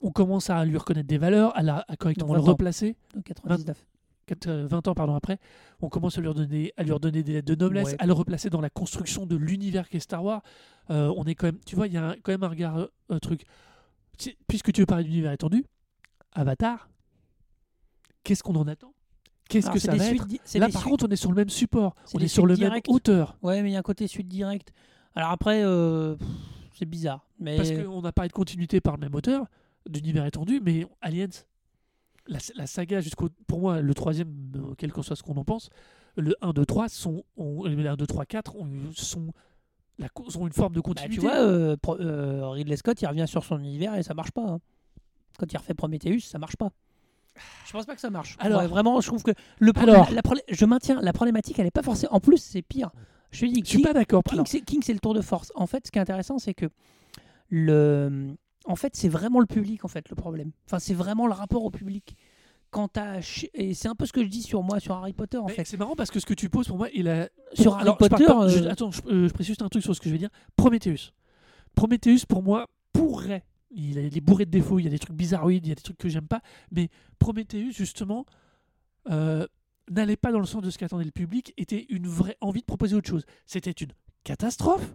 on commence à lui reconnaître des valeurs, à, la, à correctement le 20 ans. replacer. de 99. Quatre- euh, 20 ans pardon, après, on commence à lui redonner, à lui redonner des lettres de noblesse, Ouais. à le replacer dans la construction de l'univers qu'est Star Wars. Euh, on est quand même, tu vois, il y a un- quand même un regard, euh, un truc. Puisque tu veux parler d'univers étendu, Avatar, qu'est-ce qu'on en attend? Qu'est-ce que ça va être? Là, par suites- contre, on est sur le même support, on est sur le même hauteur. Ouais, mais il y a un côté suite direct. Alors après, euh, c'est bizarre. Mais Parce qu'on a parlé de continuité par le même auteur, d'univers étendu, mais Aliens, la, la saga jusqu'au. Pour moi, le troisième, euh, quel que soit ce qu'on en pense, le 1, 2, 3 sont. ont- le 1, 2, 3, 4 ont, sont, la, ont une forme de Bah, continuité. tu vois, euh, pro- euh, Ridley Scott, il revient sur son univers et ça marche pas. hein. Quand il refait Prometheus, ça marche pas. Je pense pas que ça marche. Alors- Ouais, vraiment, je trouve que le Alors- la, la problé- je maintiens la problématique, elle est pas forcément. En plus, c'est pire. Je dis, je suis King- pas d'accord. King, Alors, c'est, King, c'est le tour de force. En fait, ce qui est intéressant, c'est que le, en fait, c'est vraiment le public en fait le problème. Enfin, c'est vraiment le rapport au public. Et c'est un peu ce que je dis sur moi sur Harry Potter en mais fait. c'est marrant parce que ce que tu poses pour moi, il a. Sur Harry Alors, je Potter, pas- je- euh, attends, je, euh, je précise juste un truc sur ce que je vais dire. Prometheus. Prometheus, pour moi, pourrait. Il est bourré de défauts, il y a des trucs bizarroïdes, il y a des trucs que j'aime pas. Mais Prometheus, justement, euh, n'allait pas dans le sens de ce qu'attendait le public, était une vraie envie de proposer autre chose. C'était une catastrophe,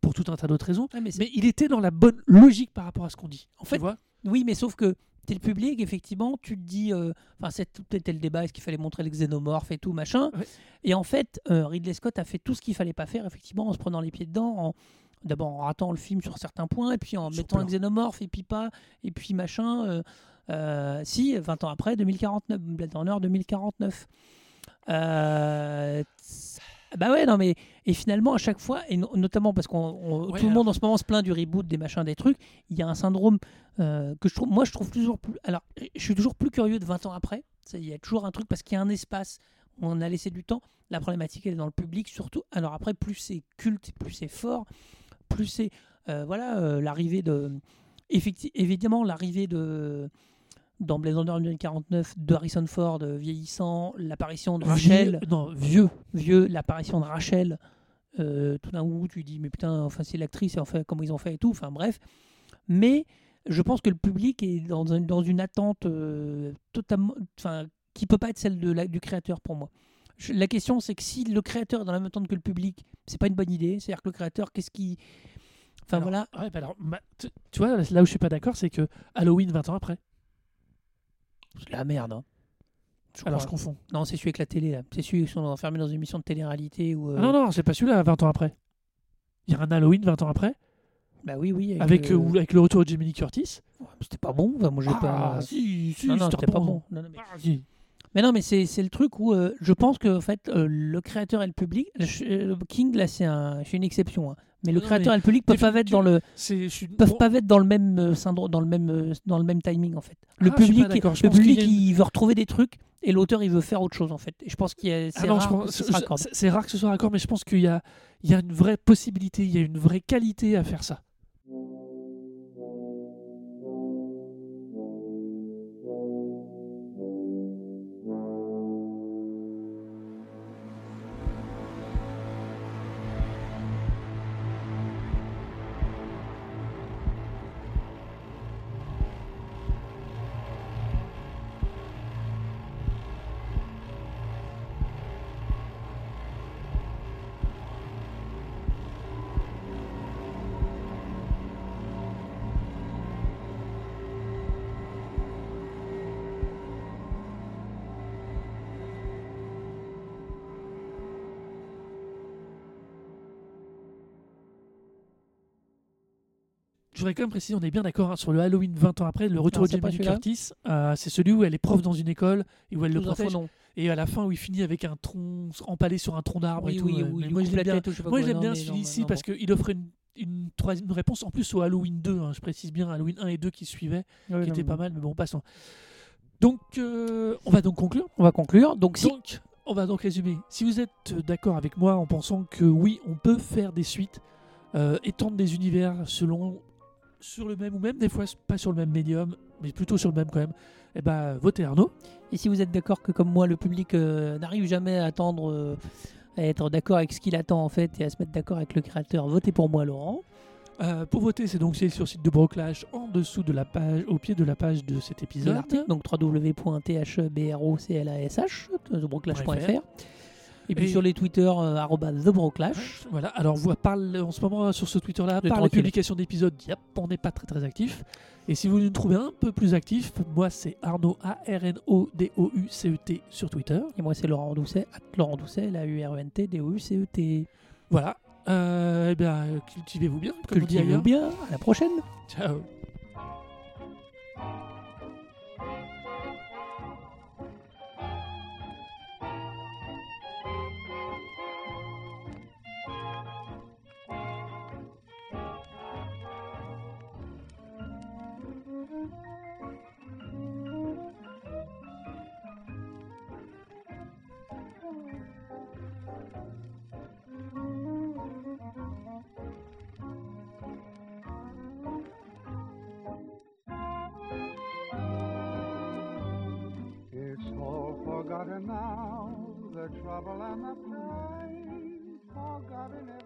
pour tout un tas d'autres raisons, Ouais, mais il était dans la bonne logique par rapport à ce qu'on dit. En fait, tu vois? Oui, mais sauf que t'es le public, effectivement, tu te dis. euh, Enfin, c'est tout était le débat, est-ce qu'il fallait montrer les xénomorphes et tout, machin. Ouais. Et en fait, euh, Ridley Scott a fait tout ce qu'il fallait pas faire, effectivement, en se prenant les pieds dedans, en. D'abord en ratant le film sur certains points, et puis en Sur mettant un plein. xénomorphe, et puis pas, et puis machin. euh, euh, si, 20 ans après, 2049, Blade Runner 2049. Euh, Bah ouais, non, mais et finalement, à chaque fois, et no- notamment parce qu'on Ouais, tout le monde en ce moment se plaint du reboot, des machins, des trucs, il y a un syndrome euh, que je trouve, moi, je trouve toujours plus. Alors, je suis toujours plus curieux de 20 ans après. Il y a toujours un truc parce qu'il y a un espace où on a laissé du temps. La problématique, elle est dans le public surtout. Alors après, plus c'est culte, plus c'est fort, plus c'est. euh, voilà, euh, l'arrivée de. effecti- évidemment, l'arrivée de. Dans Blade Runner 2049, de Harrison Ford euh, vieillissant, l'apparition de Rachel Vieux- non, vieux. vieux, l'apparition de Rachel, euh, tout d'un coup, tu dis, mais putain, enfin, c'est l'actrice, et enfin, comment ils ont fait et tout, enfin, bref. Mais je pense que le public est dans, un- dans une attente euh, totalement. Enfin, qui peut pas être celle de la- du créateur pour moi. Je- la question, c'est que si le créateur est dans la même attente que le public, c'est pas une bonne idée. C'est-à-dire que le créateur, qu'est-ce qui. Enfin, Alors, voilà. ouais, bah alors, ma- tu tu vois, là où je suis pas d'accord, c'est que Halloween 20 ans après. C'est la merde, hein. Je Alors je confonds. Non, c'est celui avec la télé, là. C'est celui qui sont enfermés dans une émission de télé-réalité ou. Ah non, non, c'est pas celui-là 20 ans après. Il y a un Halloween 20 ans après, Bah oui, oui. avec, euh, euh, avec le retour de Jamie Lee Curtis. C'était pas bon. Enfin, moi, j'ai Ah, pas. si, si, non, non, c'était pas bon. Non, non, mais... Ah, si. Mais non, mais c'est c'est le truc où euh, je pense que en fait, euh, le créateur et le public. euh, King, là, c'est un, une exception. hein. Mais le Non, créateur mais et le public peuvent pas être dans le suis- peuvent pas être dans le même euh, syndrome, dans le même euh, dans le même timing en fait. Le Ah, public, le public, une- il veut retrouver des trucs et l'auteur, il veut faire autre chose en fait. Et je pense qu'il y a- c'est Ah rare pense- ce c'est rare que ce soit raccord, mais je pense qu'il y a, il y a une vraie possibilité, il y a une vraie qualité à faire ça. Je voudrais quand même préciser, on est bien d'accord hein, sur le Halloween 20 ans après, le retour Non, de Jamie Curtis. euh, c'est celui où elle est prof dans une école et où elle le Tout info, protège. non. Et à la fin, où il finit avec un tronc empalé sur un tronc d'arbre Oui, et tout. oui, euh, oui, moi, je l'aime bien. Moi, je Non, bien celui-ci parce qu'il offre une, réponse en plus au Halloween 2. hein, je précise bien, Halloween 1 et 2 qui suivaient, qui étaient pas mal, mais bon, passons. Donc, euh, on va donc conclure. On va conclure. Donc si Donc, on va donc résumer. Si vous êtes d'accord avec moi en pensant que oui, on peut faire des suites, euh, étendre des univers selon sur le même ou même des fois pas sur le même médium, mais plutôt sur le même quand même, eh ben votez Arnaud. Et si vous êtes d'accord que comme moi, le public euh, n'arrive jamais à attendre, euh, à être d'accord avec ce qu'il attend en fait et à se mettre d'accord avec le créateur, votez pour moi, Laurent. Euh, pour voter, c'est donc sur le site de Broclash en dessous de la page, au pied de la page de cet de épisode. donc www.thbroclash, thebroclash.fr. Et puis Et- sur les Twitter, euh, thebroclash. Voilà, alors vous parle en ce moment sur ce Twitter-là, par la publication d'épisodes, yep, on n'est pas très très actif. Et si vous nous trouvez un peu plus actif, moi c'est Arnaud A-R-N-O-D-O-U-C-E-T sur Twitter. Et moi, c'est Laurent Doucet, at Laurent Doucet, la U-R-E-N-T, D-O-U-C-E-T. Voilà. Euh, eh bien, cultivez-vous bien, Cultivez-vous bien, à la prochaine. Ciao. Forgotten now, the trouble and the pain, oh forgotten every